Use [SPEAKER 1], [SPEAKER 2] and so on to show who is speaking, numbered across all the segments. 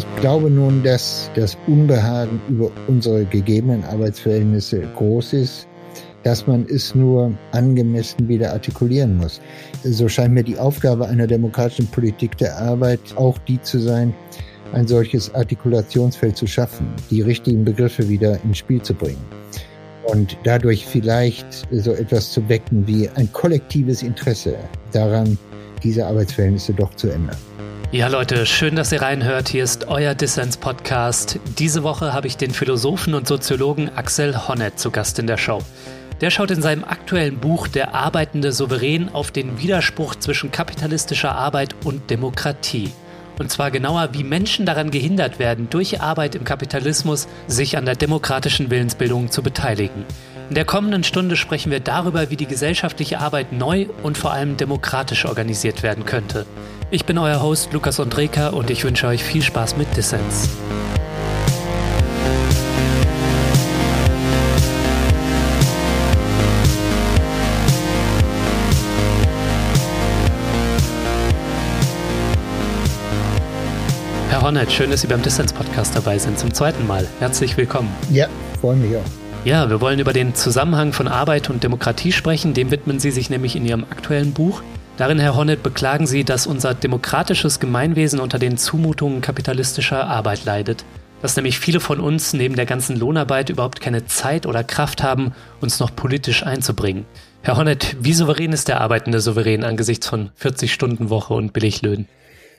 [SPEAKER 1] Ich glaube nun, dass das Unbehagen über unsere gegebenen Arbeitsverhältnisse groß ist, dass man es nur angemessen wieder artikulieren muss. So scheint mir die Aufgabe einer demokratischen Politik der Arbeit auch die zu sein, ein solches Artikulationsfeld zu schaffen, die richtigen Begriffe wieder ins Spiel zu bringen und dadurch vielleicht so etwas zu wecken wie ein kollektives Interesse daran, diese Arbeitsverhältnisse doch zu ändern.
[SPEAKER 2] Ja, Leute, schön, dass ihr reinhört. Hier ist euer Dissens-Podcast. Diese Woche habe ich den Philosophen und Soziologen Axel Honneth zu Gast in der Show. Der schaut in seinem aktuellen Buch Der arbeitende Souverän auf den Widerspruch zwischen kapitalistischer Arbeit und Demokratie. Und zwar genauer, wie Menschen daran gehindert werden, durch Arbeit im Kapitalismus sich an der demokratischen Willensbildung zu beteiligen. In der kommenden Stunde sprechen wir darüber, wie die gesellschaftliche Arbeit neu und vor allem demokratisch organisiert werden könnte. Ich bin euer Host Lukas Andreka und ich wünsche euch viel Spaß mit Dissens. Herr Hornet, schön, dass Sie beim Dissens-Podcast dabei sind, zum zweiten Mal. Herzlich willkommen.
[SPEAKER 1] Ja, freue mich auch.
[SPEAKER 2] Ja, wir wollen über den Zusammenhang von Arbeit und Demokratie sprechen. Dem widmen Sie sich nämlich in Ihrem aktuellen Buch. Darin, Herr Hornet, beklagen Sie, dass unser demokratisches Gemeinwesen unter den Zumutungen kapitalistischer Arbeit leidet. Dass nämlich viele von uns neben der ganzen Lohnarbeit überhaupt keine Zeit oder Kraft haben, uns noch politisch einzubringen. Herr Hornet, wie souverän ist der arbeitende Souverän angesichts von 40-Stunden-Woche und Billiglöhnen?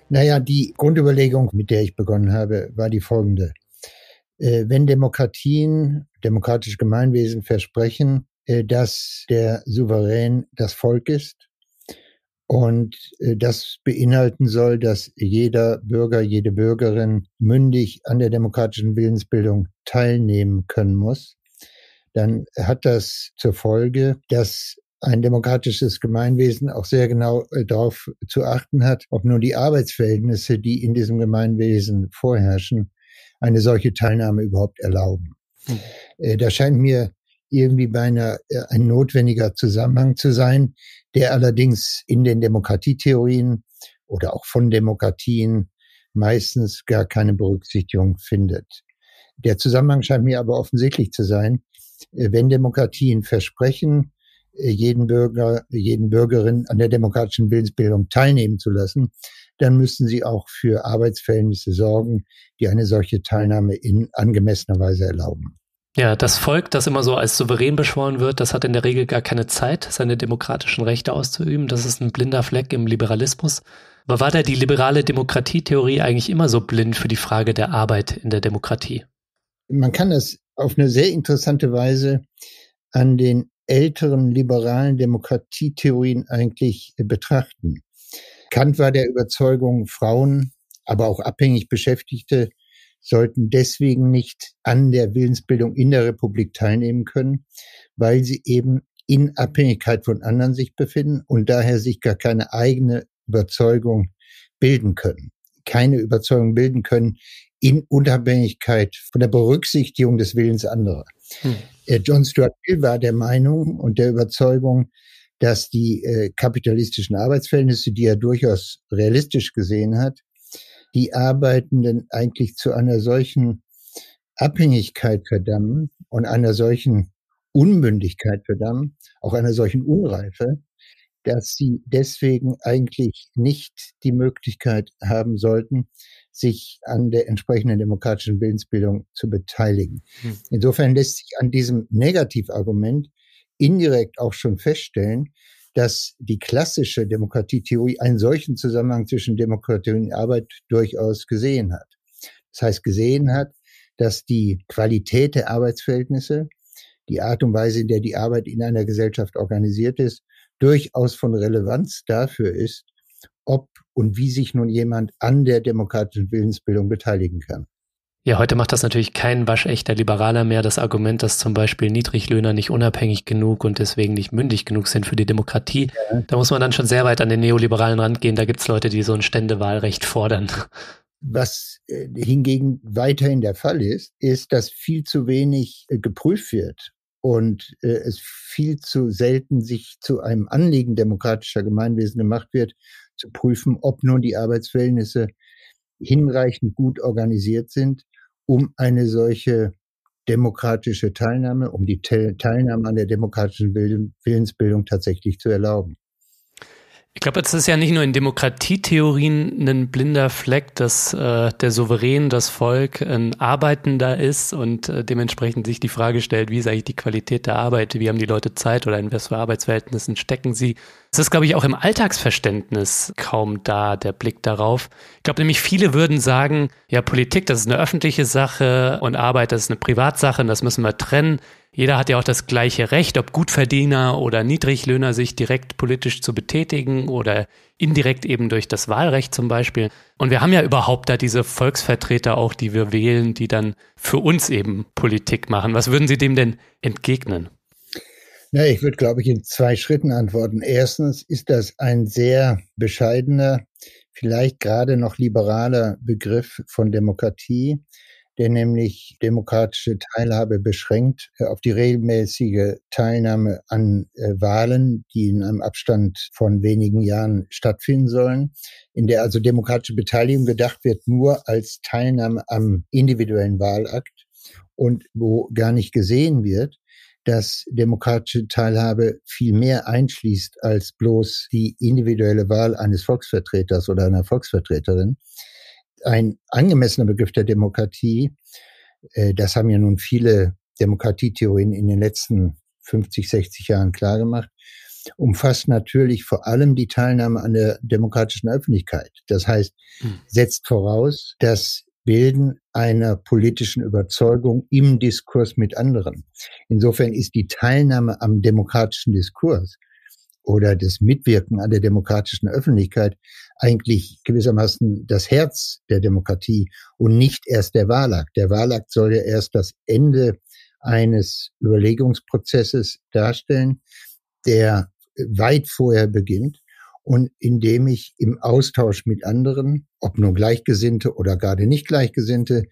[SPEAKER 1] Naja, die Grundüberlegung, mit der ich begonnen habe, war die folgende. Äh, wenn Demokratien, demokratische Gemeinwesen versprechen, äh, dass der Souverän das Volk ist und äh, das beinhalten soll, dass jeder Bürger, jede Bürgerin mündig an der demokratischen Willensbildung teilnehmen können muss, dann hat das zur Folge, dass ein demokratisches Gemeinwesen auch sehr genau darauf zu achten hat, ob nun die Arbeitsverhältnisse, die in diesem Gemeinwesen vorherrschen, eine solche Teilnahme überhaupt erlauben. Hm. Äh, da scheint mir irgendwie beinahe äh, ein notwendiger Zusammenhang zu sein, der allerdings in den Demokratietheorien oder auch von Demokratien meistens gar keine Berücksichtigung findet. Der Zusammenhang scheint mir aber offensichtlich zu sein, wenn Demokratien versprechen, jeden Bürger, jeden Bürgerin an der demokratischen Willensbildung teilnehmen zu lassen, dann müssen sie auch für Arbeitsverhältnisse sorgen, die eine solche Teilnahme in angemessener Weise erlauben.
[SPEAKER 2] Ja, das Volk, das immer so als souverän beschworen wird, das hat in der Regel gar keine Zeit, seine demokratischen Rechte auszuüben. Das ist ein blinder Fleck im Liberalismus. Aber war da die liberale Demokratietheorie eigentlich immer so blind für die Frage der Arbeit in der Demokratie?
[SPEAKER 1] Man kann das auf eine sehr interessante Weise an den älteren liberalen Demokratietheorien eigentlich betrachten. Kant war der Überzeugung, Frauen, aber auch abhängig Beschäftigte sollten deswegen nicht an der Willensbildung in der Republik teilnehmen können, weil sie eben in Abhängigkeit von anderen sich befinden und daher sich gar keine eigene Überzeugung bilden können. Keine Überzeugung bilden können in Unabhängigkeit von der Berücksichtigung des Willens anderer. Hm. John Stuart Mill war der Meinung und der Überzeugung, dass die äh, kapitalistischen Arbeitsverhältnisse, die er durchaus realistisch gesehen hat, die Arbeitenden eigentlich zu einer solchen Abhängigkeit verdammen und einer solchen Unmündigkeit verdammen, auch einer solchen Unreife, dass sie deswegen eigentlich nicht die Möglichkeit haben sollten, sich an der entsprechenden demokratischen Willensbildung zu beteiligen. Hm. Insofern lässt sich an diesem Negativargument indirekt auch schon feststellen, dass die klassische Demokratietheorie einen solchen Zusammenhang zwischen Demokratie und Arbeit durchaus gesehen hat. Das heißt, gesehen hat, dass die Qualität der Arbeitsverhältnisse, die Art und Weise, in der die Arbeit in einer Gesellschaft organisiert ist, durchaus von Relevanz dafür ist, ob und wie sich nun jemand an der demokratischen Willensbildung beteiligen kann.
[SPEAKER 2] Ja, heute macht das natürlich kein waschechter Liberaler mehr. Das Argument, dass zum Beispiel Niedriglöhner nicht unabhängig genug und deswegen nicht mündig genug sind für die Demokratie. Ja. Da muss man dann schon sehr weit an den neoliberalen Rand gehen. Da gibt's Leute, die so ein Ständewahlrecht fordern.
[SPEAKER 1] Was äh, hingegen weiterhin der Fall ist, ist, dass viel zu wenig äh, geprüft wird und äh, es viel zu selten sich zu einem Anliegen demokratischer Gemeinwesen gemacht wird, zu prüfen, ob nun die Arbeitsverhältnisse hinreichend gut organisiert sind, um eine solche demokratische Teilnahme, um die Teilnahme an der demokratischen Willensbildung tatsächlich zu erlauben.
[SPEAKER 3] Ich glaube, es ist ja nicht nur in Demokratietheorien ein blinder Fleck, dass äh, der Souverän, das Volk ein Arbeitender ist und äh, dementsprechend sich die Frage stellt, wie ist eigentlich die Qualität der Arbeit, wie haben die Leute Zeit oder in was für Arbeitsverhältnissen stecken sie. Es ist, glaube ich, auch im Alltagsverständnis kaum da, der Blick darauf. Ich glaube nämlich, viele würden sagen, ja, Politik, das ist eine öffentliche Sache und Arbeit, das ist eine Privatsache und das müssen wir trennen. Jeder hat ja auch das gleiche Recht, ob Gutverdiener oder Niedriglöhner, sich direkt politisch zu betätigen oder indirekt eben durch das Wahlrecht zum Beispiel. Und wir haben ja überhaupt da diese Volksvertreter auch, die wir wählen, die dann für uns eben Politik machen. Was würden Sie dem denn entgegnen?
[SPEAKER 1] Na, ich würde, glaube ich, in zwei Schritten antworten. Erstens ist das ein sehr bescheidener, vielleicht gerade noch liberaler Begriff von Demokratie der nämlich demokratische Teilhabe beschränkt äh, auf die regelmäßige Teilnahme an äh, Wahlen, die in einem Abstand von wenigen Jahren stattfinden sollen, in der also demokratische Beteiligung gedacht wird nur als Teilnahme am individuellen Wahlakt und wo gar nicht gesehen wird, dass demokratische Teilhabe viel mehr einschließt als bloß die individuelle Wahl eines Volksvertreters oder einer Volksvertreterin ein angemessener Begriff der Demokratie. Äh, das haben ja nun viele Demokratietheorien in den letzten 50, 60 Jahren klargemacht, umfasst natürlich vor allem die Teilnahme an der demokratischen Öffentlichkeit. Das heißt, hm. setzt voraus, das Bilden einer politischen Überzeugung im Diskurs mit anderen. Insofern ist die Teilnahme am demokratischen Diskurs oder das Mitwirken an der demokratischen Öffentlichkeit eigentlich gewissermaßen das Herz der Demokratie und nicht erst der Wahlakt. Der Wahlakt soll ja erst das Ende eines Überlegungsprozesses darstellen, der weit vorher beginnt und indem ich im Austausch mit anderen, ob nun Gleichgesinnte oder gerade nicht Gleichgesinnte,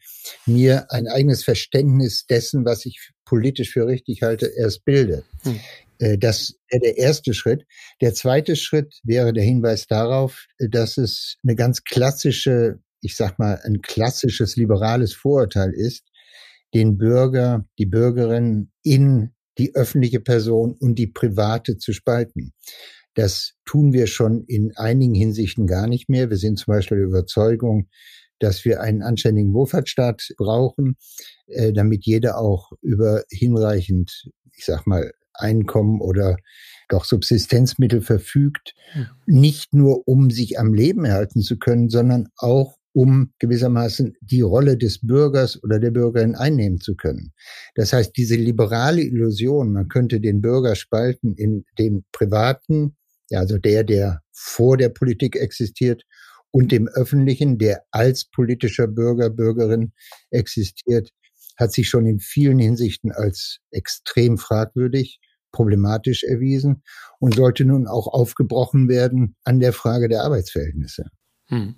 [SPEAKER 1] mir ein eigenes Verständnis dessen, was ich politisch für richtig halte, erst bilde. Hm. Äh, das wäre der erste Schritt. Der zweite Schritt wäre der Hinweis darauf, äh, dass es eine ganz klassische, ich sag mal, ein klassisches liberales Vorurteil ist, den Bürger, die Bürgerin in die öffentliche Person und die private zu spalten. Das tun wir schon in einigen Hinsichten gar nicht mehr. Wir sind zum Beispiel der Überzeugung, dass wir einen anständigen Wohlfahrtsstaat brauchen, äh, damit jeder auch über hinreichend, ich sag mal, Einkommen oder doch Subsistenzmittel verfügt, hm. nicht nur um sich am Leben erhalten zu können, sondern auch um gewissermaßen die Rolle des Bürgers oder der Bürgerin einnehmen zu können. Das heißt, diese liberale Illusion, man könnte den Bürger spalten in dem privaten, ja, also der, der vor der Politik existiert, und dem öffentlichen, der als politischer Bürger, Bürgerin existiert, hat sich schon in vielen Hinsichten als extrem fragwürdig problematisch erwiesen und sollte nun auch aufgebrochen werden an der Frage der Arbeitsverhältnisse. Hm.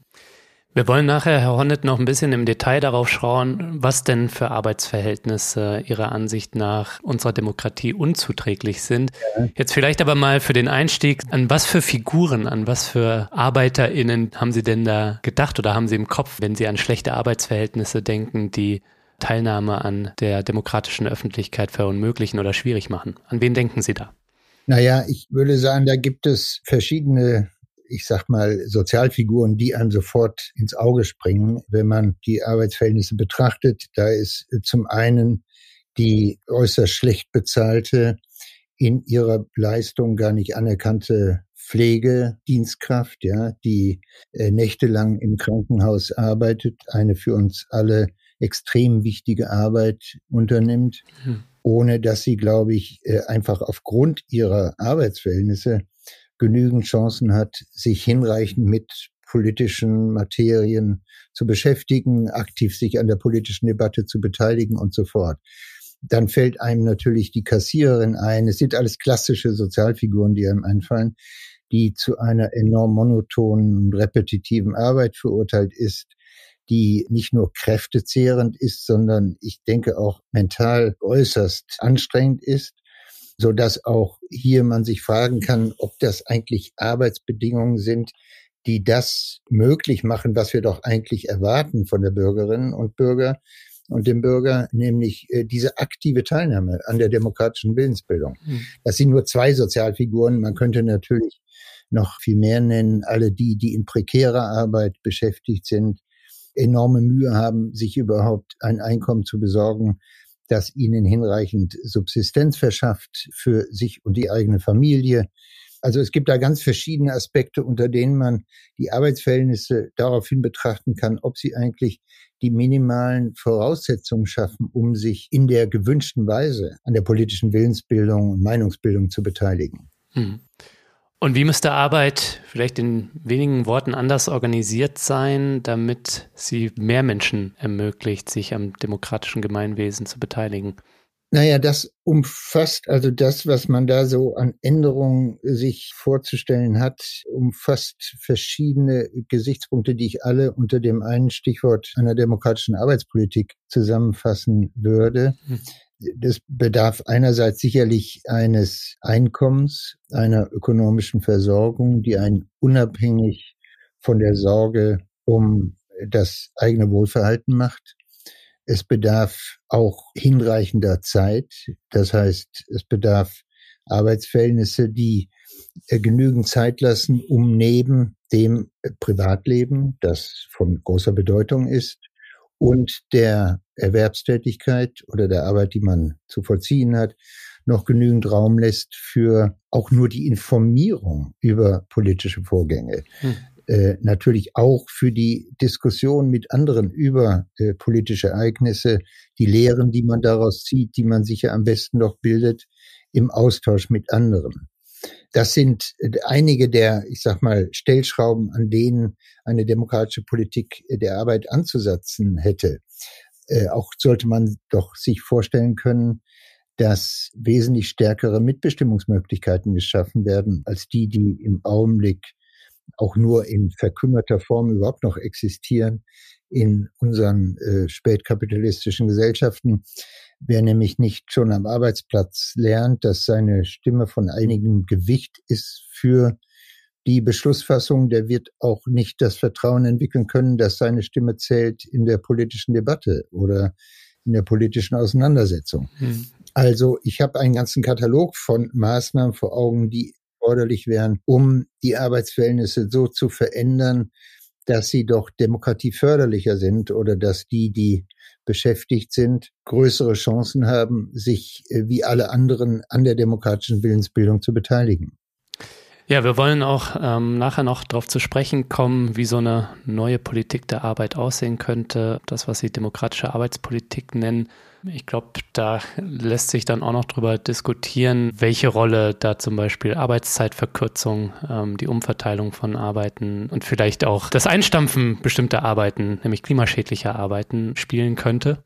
[SPEAKER 3] Wir wollen nachher, Herr Honnet, noch ein bisschen im Detail darauf schauen, was denn für Arbeitsverhältnisse Ihrer Ansicht nach unserer Demokratie unzuträglich sind. Ja. Jetzt vielleicht aber mal für den Einstieg, an was für Figuren, an was für ArbeiterInnen haben Sie denn da gedacht oder haben Sie im Kopf, wenn Sie an schlechte Arbeitsverhältnisse denken, die Teilnahme an der demokratischen Öffentlichkeit verunmöglichen oder schwierig machen. An wen denken Sie da?
[SPEAKER 1] Naja, ich würde sagen, da gibt es verschiedene, ich sag mal, Sozialfiguren, die einem sofort ins Auge springen, wenn man die Arbeitsverhältnisse betrachtet. Da ist zum einen die äußerst schlecht bezahlte, in ihrer Leistung gar nicht anerkannte Pflegedienstkraft, ja, die äh, nächtelang im Krankenhaus arbeitet, eine für uns alle extrem wichtige Arbeit unternimmt, mhm. ohne dass sie, glaube ich, äh, einfach aufgrund ihrer Arbeitsverhältnisse genügend Chancen hat, sich hinreichend mit politischen Materien zu beschäftigen, aktiv sich an der politischen Debatte zu beteiligen und so fort. Dann fällt einem natürlich die Kassiererin ein. Es sind alles klassische Sozialfiguren, die einem einfallen, die zu einer enorm monotonen und repetitiven Arbeit verurteilt ist, die nicht nur kräftezehrend ist, sondern ich denke auch mental äußerst anstrengend ist, so dass auch hier man sich fragen kann, ob das eigentlich Arbeitsbedingungen sind, die das möglich machen, was wir doch eigentlich erwarten von der Bürgerinnen und Bürger und dem Bürger, nämlich äh, diese aktive Teilnahme an der demokratischen Willensbildung. Mhm. Das sind nur zwei Sozialfiguren. Man könnte natürlich noch viel mehr nennen. Alle die, die in prekärer Arbeit beschäftigt sind, enorme Mühe haben, sich überhaupt ein Einkommen zu besorgen, das ihnen hinreichend Subsistenz verschafft für sich und die eigene Familie. Also es gibt da ganz verschiedene Aspekte, unter denen man die Arbeitsverhältnisse daraufhin betrachten kann, ob sie eigentlich die minimalen Voraussetzungen schaffen, um sich in der gewünschten Weise an der politischen Willensbildung und Meinungsbildung zu beteiligen. Hm.
[SPEAKER 3] Und wie müsste Arbeit vielleicht in wenigen Worten anders organisiert sein, damit sie mehr Menschen ermöglicht, sich am demokratischen Gemeinwesen zu beteiligen?
[SPEAKER 1] Naja, das umfasst also das, was man da so an Änderungen sich vorzustellen hat, umfasst verschiedene Gesichtspunkte, die ich alle unter dem einen Stichwort einer demokratischen Arbeitspolitik zusammenfassen würde. Hm. Das bedarf einerseits sicherlich eines Einkommens, einer ökonomischen Versorgung, die einen unabhängig von der Sorge um das eigene Wohlverhalten macht. Es bedarf auch hinreichender Zeit. Das heißt, es bedarf Arbeitsverhältnisse, die äh, genügend Zeit lassen, um neben dem Privatleben, das von großer Bedeutung ist, und der Erwerbstätigkeit oder der Arbeit, die man zu vollziehen hat, noch genügend Raum lässt für auch nur die Informierung über politische Vorgänge. Hm. Äh, natürlich auch für die Diskussion mit anderen über äh, politische Ereignisse, die Lehren, die man daraus zieht, die man sich ja am besten noch bildet, im Austausch mit anderen. Das sind äh, einige der, ich sag mal, Stellschrauben, an denen eine demokratische Politik äh, der Arbeit anzusetzen hätte. Äh, auch sollte man doch sich vorstellen können, dass wesentlich stärkere Mitbestimmungsmöglichkeiten geschaffen werden als die, die im Augenblick auch nur in verkümmerter Form überhaupt noch existieren in unseren äh, spätkapitalistischen Gesellschaften. Wer nämlich nicht schon am Arbeitsplatz lernt, dass seine Stimme von einigem Gewicht ist für die Beschlussfassung, der wird auch nicht das Vertrauen entwickeln können, dass seine Stimme zählt in der politischen Debatte oder in der politischen Auseinandersetzung. Hm. Also ich habe einen ganzen Katalog von Maßnahmen vor Augen, die erforderlich wären, um die Arbeitsverhältnisse so zu verändern, dass sie doch demokratieförderlicher sind oder dass die, die beschäftigt sind, größere Chancen haben, sich äh, wie alle anderen an der demokratischen Willensbildung zu beteiligen.
[SPEAKER 3] Ja, wir wollen auch ähm, nachher noch darauf zu sprechen kommen, wie so eine neue Politik der Arbeit aussehen könnte. Das, was Sie demokratische Arbeitspolitik nennen. Ich glaube, da lässt sich dann auch noch drüber diskutieren, welche Rolle da zum Beispiel Arbeitszeitverkürzung, ähm, die Umverteilung von Arbeiten und vielleicht auch das Einstampfen bestimmter Arbeiten, nämlich klimaschädlicher Arbeiten, spielen könnte.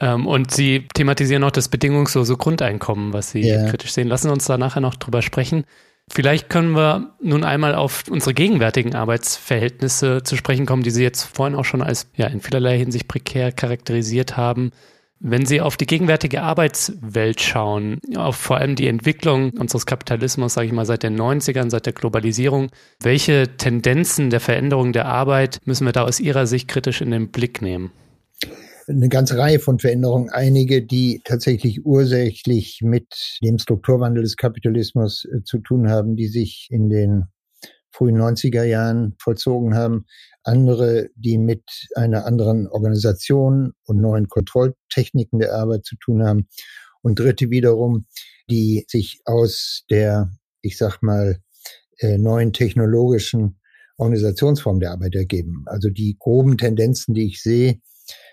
[SPEAKER 3] Ähm, und Sie thematisieren auch das bedingungslose Grundeinkommen, was Sie ja. kritisch sehen. Lassen Sie uns da nachher noch drüber sprechen. Vielleicht können wir nun einmal auf unsere gegenwärtigen Arbeitsverhältnisse zu sprechen kommen, die Sie jetzt vorhin auch schon als ja in vielerlei Hinsicht prekär charakterisiert haben. Wenn Sie auf die gegenwärtige Arbeitswelt schauen, auf vor allem die Entwicklung unseres Kapitalismus, sage ich mal, seit den 90ern, seit der Globalisierung, welche Tendenzen der Veränderung der Arbeit müssen wir da aus Ihrer Sicht kritisch in den Blick nehmen?
[SPEAKER 1] eine ganze Reihe von Veränderungen, einige, die tatsächlich ursächlich mit dem Strukturwandel des Kapitalismus äh, zu tun haben, die sich in den frühen 90er Jahren vollzogen haben, andere, die mit einer anderen Organisation und neuen Kontrolltechniken der Arbeit zu tun haben und dritte wiederum, die sich aus der, ich sag mal, äh, neuen technologischen Organisationsform der Arbeit ergeben. Also die groben Tendenzen, die ich sehe,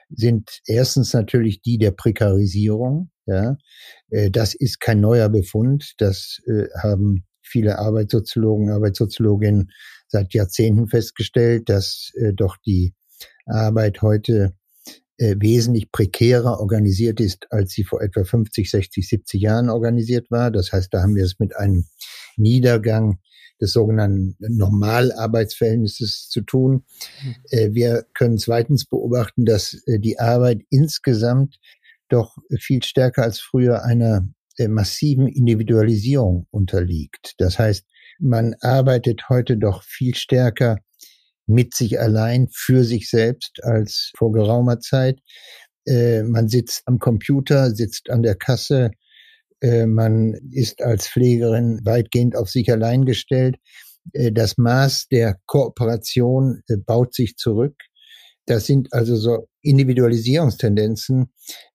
[SPEAKER 1] sind erstens natürlich die der Prekarisierung. Ja, äh, das ist kein neuer Befund. Das äh, haben viele Arbeitssoziologen, Arbeitssoziologinnen seit Jahrzehnten festgestellt, dass äh, doch die Arbeit heute wesentlich prekärer organisiert ist, als sie vor etwa 50, 60, 70 Jahren organisiert war. Das heißt, da haben wir es mit einem Niedergang des sogenannten Normalarbeitsverhältnisses zu tun. Mhm. Wir können zweitens beobachten, dass äh, die Arbeit insgesamt doch viel stärker als früher einer äh, massiven Individualisierung unterliegt. Das heißt, man arbeitet heute doch viel stärker mit sich allein, für sich selbst als vor geraumer Zeit. Äh, man sitzt am Computer, sitzt an der Kasse, äh, man ist als Pflegerin weitgehend auf sich allein gestellt. Äh, das Maß der Kooperation baut sich zurück. Das sind also so Individualisierungstendenzen,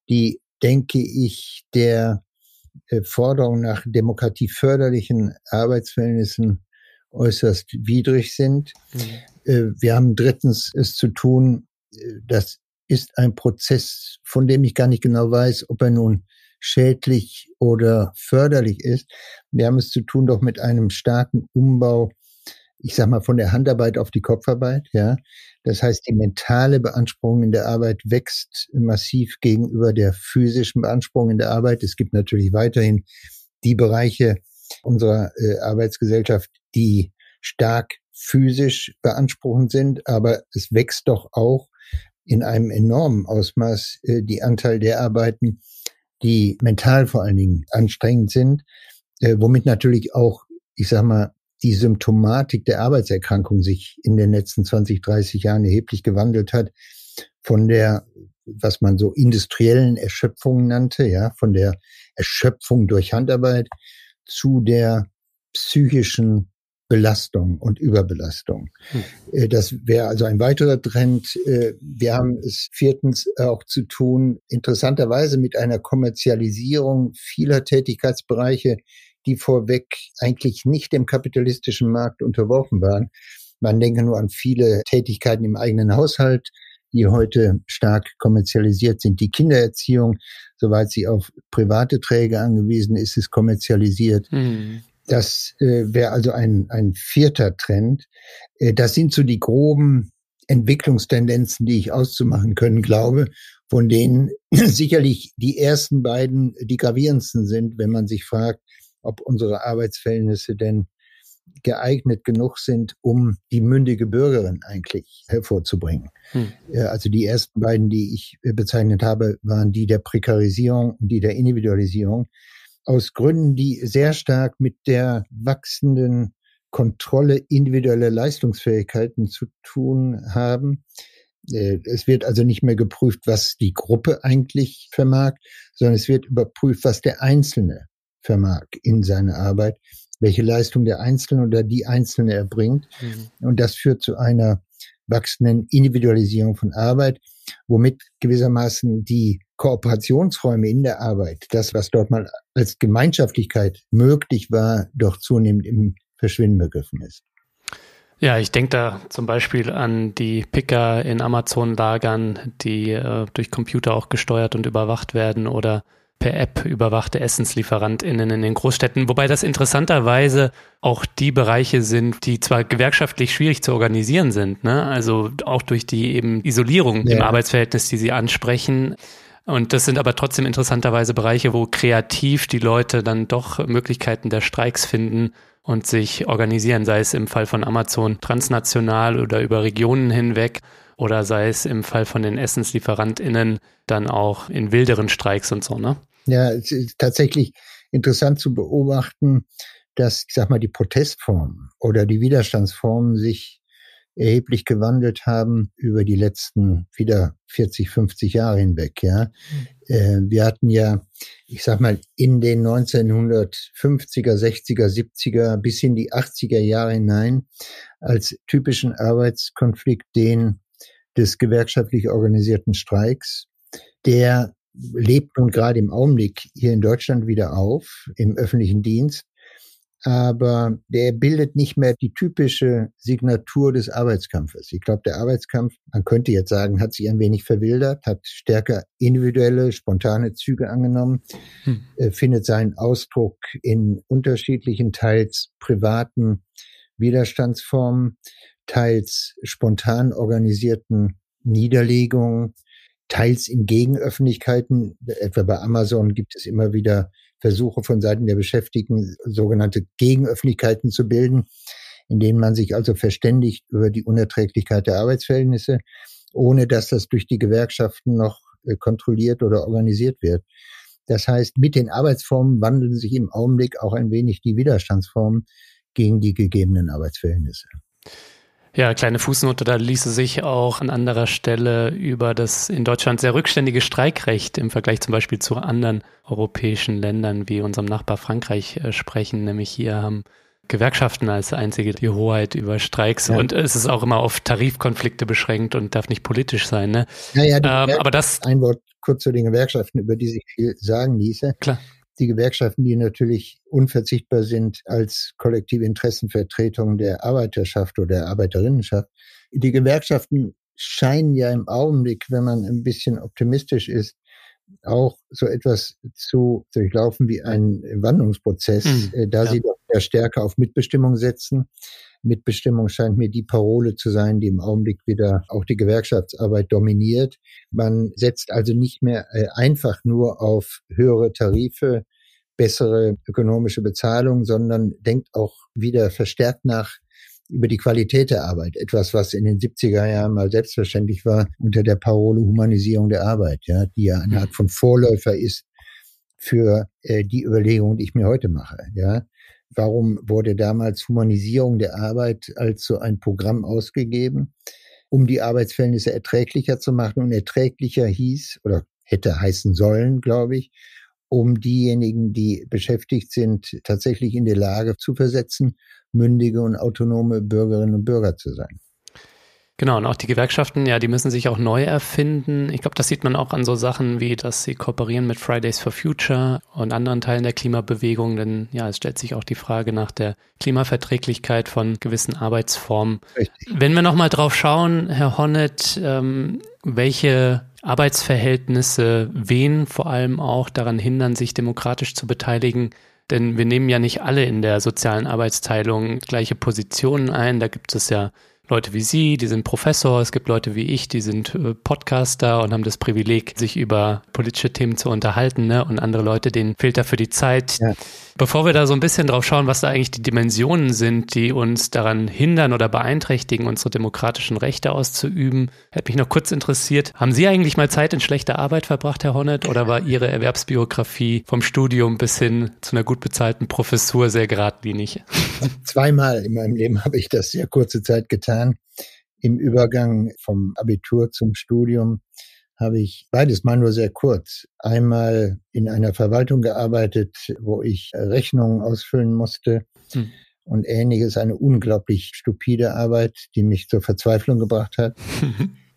[SPEAKER 1] die, denke ich, der äh, Forderung nach demokratieförderlichen Arbeitsverhältnissen äußerst widrig sind. Mhm. Wir haben drittens es zu tun, das ist ein Prozess, von dem ich gar nicht genau weiß, ob er nun schädlich oder förderlich ist. Wir haben es zu tun doch mit einem starken Umbau, ich sag mal, von der Handarbeit auf die Kopfarbeit, ja. Das heißt, die mentale Beanspruchung in der Arbeit wächst massiv gegenüber der physischen Beanspruchung in der Arbeit. Es gibt natürlich weiterhin die Bereiche unserer äh, Arbeitsgesellschaft, die stark physisch beanspruchend sind, aber es wächst doch auch in einem enormen Ausmaß äh, die Anteil der Arbeiten, die mental vor allen Dingen anstrengend sind, äh, womit natürlich auch, ich sag mal, die Symptomatik der Arbeitserkrankung sich in den letzten 20, 30 Jahren erheblich gewandelt hat. Von der, was man so industriellen Erschöpfung nannte, ja, von der Erschöpfung durch Handarbeit zu der psychischen Belastung und Überbelastung. Hm. Das wäre also ein weiterer Trend. Äh, wir haben es viertens auch zu tun, interessanterweise mit einer Kommerzialisierung vieler Tätigkeitsbereiche, die vorweg eigentlich nicht dem kapitalistischen Markt unterworfen waren. Man denke nur an viele Tätigkeiten im eigenen Haushalt, die heute stark kommerzialisiert sind. Die Kindererziehung, soweit sie auf private Träger angewiesen ist, ist kommerzialisiert. Mhm. Das äh, wäre also ein, ein vierter Trend. Äh, das sind so die groben Entwicklungstendenzen, die ich auszumachen können glaube, von denen sicherlich die ersten beiden die gravierendsten sind, wenn man sich fragt, ob unsere Arbeitsverhältnisse denn geeignet genug sind, um die mündige Bürgerin eigentlich hervorzubringen. Hm. Also die ersten beiden, die ich bezeichnet habe, waren die der Prekarisierung und die der Individualisierung aus Gründen, die sehr stark mit der wachsenden Kontrolle individueller Leistungsfähigkeiten zu tun haben. Äh, es wird also nicht mehr geprüft, was die Gruppe eigentlich vermag, sondern es wird überprüft, was der Einzelne vermag in seiner Arbeit, welche Leistung der Einzelne oder die Einzelne erbringt. Mhm. Und das führt zu einer wachsenden Individualisierung von Arbeit, womit gewissermaßen die Kooperationsräume in der Arbeit, das, was dort mal als Gemeinschaftlichkeit möglich war, doch zunehmend im Verschwinden begriffen ist.
[SPEAKER 3] Ja, ich denke da zum Beispiel an die Picker in Amazon-Lagern, die äh, durch Computer auch gesteuert und überwacht werden oder per App überwachte EssenslieferantInnen in den Großstädten, wobei das interessanterweise auch die Bereiche sind, die zwar gewerkschaftlich schwierig zu organisieren sind, ne? also auch durch die eben Isolierung ja. im Arbeitsverhältnis, die Sie ansprechen. Und das sind aber trotzdem interessanterweise Bereiche, wo kreativ die Leute dann doch Möglichkeiten der Streiks finden und sich organisieren, sei es im Fall von Amazon transnational oder über Regionen hinweg oder sei es im Fall von den EssenslieferantInnen dann auch in wilderen Streiks und so, ne?
[SPEAKER 1] Ja, es ist tatsächlich interessant zu beobachten, dass, ich sag mal, die Protestformen oder die Widerstandsformen sich erheblich gewandelt haben über die letzten wieder 40, 50 Jahre hinweg. Ja, mhm. wir hatten ja, ich sag mal, in den 1950er, 60er, 70er bis in die 80er Jahre hinein als typischen Arbeitskonflikt den des gewerkschaftlich organisierten Streiks. Der lebt nun gerade im Augenblick hier in Deutschland wieder auf, im öffentlichen Dienst aber der bildet nicht mehr die typische Signatur des Arbeitskampfes. Ich glaube, der Arbeitskampf, man könnte jetzt sagen, hat sich ein wenig verwildert, hat stärker individuelle, spontane Züge angenommen, hm. äh, findet seinen Ausdruck in unterschiedlichen, teils privaten Widerstandsformen, teils spontan organisierten Niederlegungen, teils in Gegenöffentlichkeiten. Etwa bei Amazon gibt es immer wieder Versuche von Seiten der Beschäftigten, sogenannte Gegenöffentlichkeiten zu bilden, in denen man sich also verständigt über die Unerträglichkeit der Arbeitsverhältnisse, ohne dass das durch die Gewerkschaften noch äh, kontrolliert oder organisiert wird. Das heißt, mit den Arbeitsformen wandeln sich im Augenblick auch ein wenig die Widerstandsformen gegen die gegebenen Arbeitsverhältnisse.
[SPEAKER 3] Ja, kleine Fußnote, da ließe sich auch an anderer Stelle über das in Deutschland sehr rückständige Streikrecht im Vergleich zum Beispiel zu anderen europäischen Ländern wie unserem Nachbar Frankreich äh, sprechen. Nämlich hier haben Gewerkschaften als einzige die Hoheit über Streiks ja. und es ist auch immer auf Tarifkonflikte beschränkt und darf nicht politisch sein. Ne?
[SPEAKER 1] Ja, ja, ähm, aber das ein Wort kurz zu den Gewerkschaften, über die sich viel sagen ließe.
[SPEAKER 3] Klar
[SPEAKER 1] die Gewerkschaften, die natürlich unverzichtbar sind als kollektive Interessenvertretung der Arbeiterschaft oder der Arbeiterinnenschaft. Die Gewerkschaften scheinen ja im Augenblick, wenn man ein bisschen optimistisch ist, auch so etwas zu durchlaufen wie ein Wandlungsprozess, mhm, da ja. sie doch stärker auf Mitbestimmung setzen. Mitbestimmung scheint mir die Parole zu sein, die im Augenblick wieder auch die Gewerkschaftsarbeit dominiert. Man setzt also nicht mehr äh, einfach nur auf höhere Tarife, bessere ökonomische Bezahlung, sondern denkt auch wieder verstärkt nach über die Qualität der Arbeit. Etwas, was in den 70er Jahren mal selbstverständlich war unter der Parole Humanisierung der Arbeit, ja, die ja eine Art von Vorläufer ist für äh, die Überlegung, die ich mir heute mache, ja. Warum wurde damals Humanisierung der Arbeit als so ein Programm ausgegeben? Um die Arbeitsverhältnisse erträglicher zu machen. Und erträglicher hieß oder hätte heißen sollen, glaube ich, um diejenigen, die beschäftigt sind, tatsächlich in der Lage zu versetzen, mündige und autonome Bürgerinnen und Bürger zu sein.
[SPEAKER 3] Genau, und auch die Gewerkschaften, ja, die müssen sich auch neu erfinden. Ich glaube, das sieht man auch an so Sachen wie, dass sie kooperieren mit Fridays for Future und anderen Teilen der Klimabewegung, denn ja, es stellt sich auch die Frage nach der Klimaverträglichkeit von gewissen Arbeitsformen. Richtig. Wenn wir nochmal drauf schauen, Herr Honnet, ähm, welche Arbeitsverhältnisse wen vor allem auch daran hindern, sich demokratisch zu beteiligen, denn wir nehmen ja nicht alle in der sozialen Arbeitsteilung gleiche Positionen ein. Da gibt es ja Leute wie Sie, die sind Professor, es gibt Leute wie ich, die sind äh, Podcaster und haben das Privileg, sich über politische Themen zu unterhalten, ne? Und andere Leute, denen fehlt dafür die Zeit. Ja. Bevor wir da so ein bisschen drauf schauen, was da eigentlich die Dimensionen sind, die uns daran hindern oder beeinträchtigen, unsere demokratischen Rechte auszuüben, hätte mich noch kurz interessiert. Haben Sie eigentlich mal Zeit in schlechter Arbeit verbracht, Herr Honnet, oder war Ihre Erwerbsbiografie vom Studium bis hin zu einer gut bezahlten Professur sehr geradlinig?
[SPEAKER 1] Zweimal in meinem Leben habe ich das sehr kurze Zeit getan. Im Übergang vom Abitur zum Studium habe ich beides mal nur sehr kurz. Einmal in einer Verwaltung gearbeitet, wo ich Rechnungen ausfüllen musste. Hm. Und ähnliches, eine unglaublich stupide Arbeit, die mich zur Verzweiflung gebracht hat.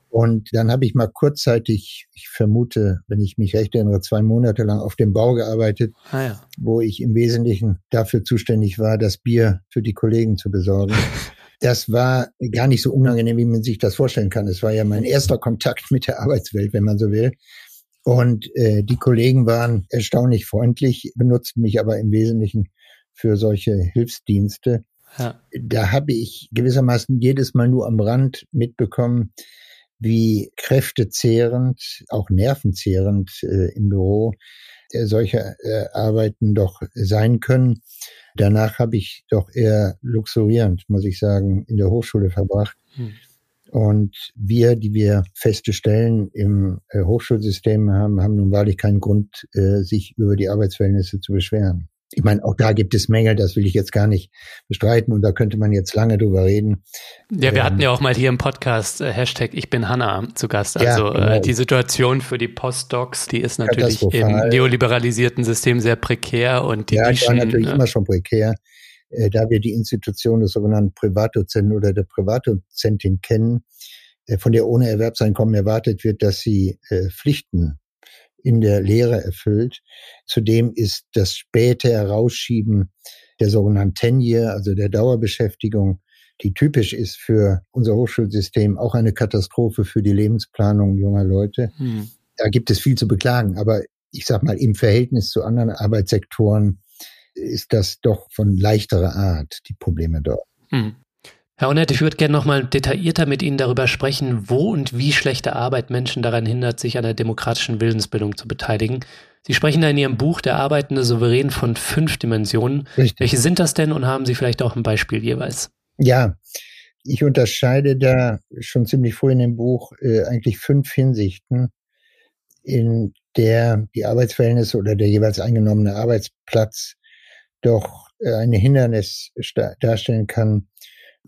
[SPEAKER 1] Und dann habe ich mal kurzzeitig, ich vermute, wenn ich mich recht erinnere, zwei Monate lang auf dem Bau gearbeitet, ah ja. wo ich im Wesentlichen dafür zuständig war, das Bier für die Kollegen zu besorgen. Das war gar nicht so unangenehm, wie man sich das vorstellen kann. Es war ja mein erster Kontakt mit der Arbeitswelt, wenn man so will. Und äh, die Kollegen waren erstaunlich freundlich, benutzten mich aber im Wesentlichen für solche Hilfsdienste. Ja. Da habe ich gewissermaßen jedes Mal nur am Rand mitbekommen, wie kräftezehrend, auch nervenzehrend äh, im Büro äh, solche äh, Arbeiten doch sein können. Danach habe ich doch eher luxurierend, muss ich sagen, in der Hochschule verbracht. Hm. Und wir, die wir feste Stellen im äh, Hochschulsystem haben, haben nun wahrlich keinen Grund, äh, sich über die Arbeitsverhältnisse zu beschweren. Ich meine, auch da gibt es Mängel, das will ich jetzt gar nicht bestreiten und da könnte man jetzt lange drüber reden.
[SPEAKER 3] Ja, wir ähm, hatten ja auch mal hier im Podcast äh, Hashtag Ich bin Hanna zu Gast. Also ja, genau. äh, die Situation für die Postdocs, die ist natürlich im neoliberalisierten System sehr prekär und die
[SPEAKER 1] Ja, die war natürlich äh, immer schon prekär. Äh, da wir die Institution des sogenannten Privatdozenten oder der Privatdozentin kennen, äh, von der ohne Erwerbseinkommen erwartet wird, dass sie äh, Pflichten in der Lehre erfüllt. Zudem ist das späte Herausschieben der sogenannten Tenure, also der Dauerbeschäftigung, die typisch ist für unser Hochschulsystem, auch eine Katastrophe für die Lebensplanung junger Leute. Hm. Da gibt es viel zu beklagen, aber ich sag mal, im Verhältnis zu anderen Arbeitssektoren ist das doch von leichterer Art, die Probleme dort. Hm.
[SPEAKER 3] Herr Onett, ich würde gerne nochmal detaillierter mit Ihnen darüber sprechen, wo und wie schlechte Arbeit Menschen daran hindert, sich an der demokratischen Willensbildung zu beteiligen. Sie sprechen da in Ihrem Buch Der arbeitende Souverän von fünf Dimensionen. Richtig. Welche sind das denn und haben Sie vielleicht auch ein Beispiel jeweils?
[SPEAKER 1] Ja, ich unterscheide da schon ziemlich früh in dem Buch äh, eigentlich fünf Hinsichten, in der die Arbeitsverhältnisse oder der jeweils eingenommene Arbeitsplatz doch äh, ein Hindernis darstellen kann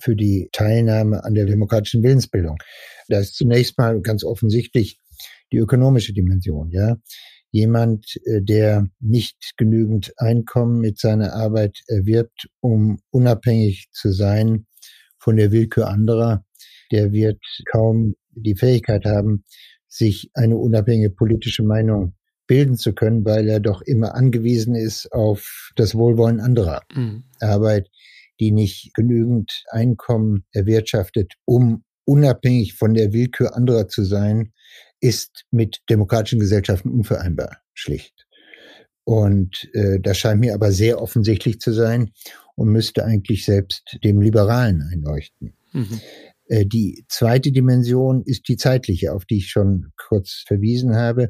[SPEAKER 1] für die Teilnahme an der demokratischen Willensbildung. Da ist zunächst mal ganz offensichtlich die ökonomische Dimension, ja. Jemand, äh, der nicht genügend Einkommen mit seiner Arbeit erwirbt, um unabhängig zu sein von der Willkür anderer, der wird kaum die Fähigkeit haben, sich eine unabhängige politische Meinung bilden zu können, weil er doch immer angewiesen ist auf das Wohlwollen anderer. Mhm. Arbeit, die nicht genügend Einkommen erwirtschaftet, um unabhängig von der Willkür anderer zu sein, ist mit demokratischen Gesellschaften unvereinbar, schlicht. Und äh, das scheint mir aber sehr offensichtlich zu sein und müsste eigentlich selbst dem Liberalen einleuchten. Mhm. Äh, die zweite Dimension ist die zeitliche, auf die ich schon kurz verwiesen habe.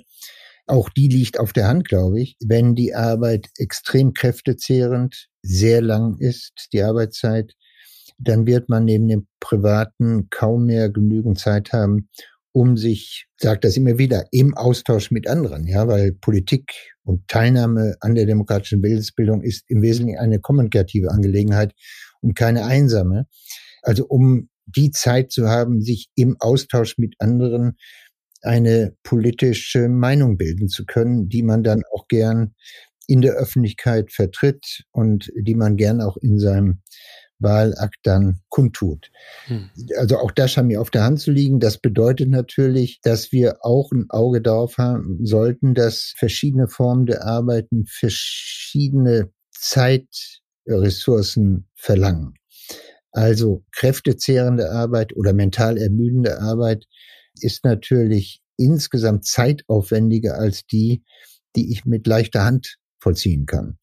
[SPEAKER 1] Auch die liegt auf der Hand, glaube ich. Wenn die Arbeit extrem kräftezehrend, sehr lang ist, die Arbeitszeit, dann wird man neben dem Privaten kaum mehr genügend Zeit haben, um sich, sagt das immer wieder, im Austausch mit anderen, ja, weil Politik und Teilnahme an der demokratischen Bildungsbildung ist im Wesentlichen eine kommunikative Angelegenheit und keine einsame. Also um die Zeit zu haben, sich im Austausch mit anderen eine politische Meinung bilden zu können, die man dann auch gern in der Öffentlichkeit vertritt und die man gern auch in seinem Wahlakt dann kundtut. Hm. Also auch das scheint mir auf der Hand zu liegen. Das bedeutet natürlich, dass wir auch ein Auge darauf haben sollten, dass verschiedene Formen der Arbeiten verschiedene Zeitressourcen verlangen. Also kräftezehrende Arbeit oder mental ermüdende Arbeit ist natürlich insgesamt zeitaufwendiger als die, die ich mit leichter Hand vollziehen kann.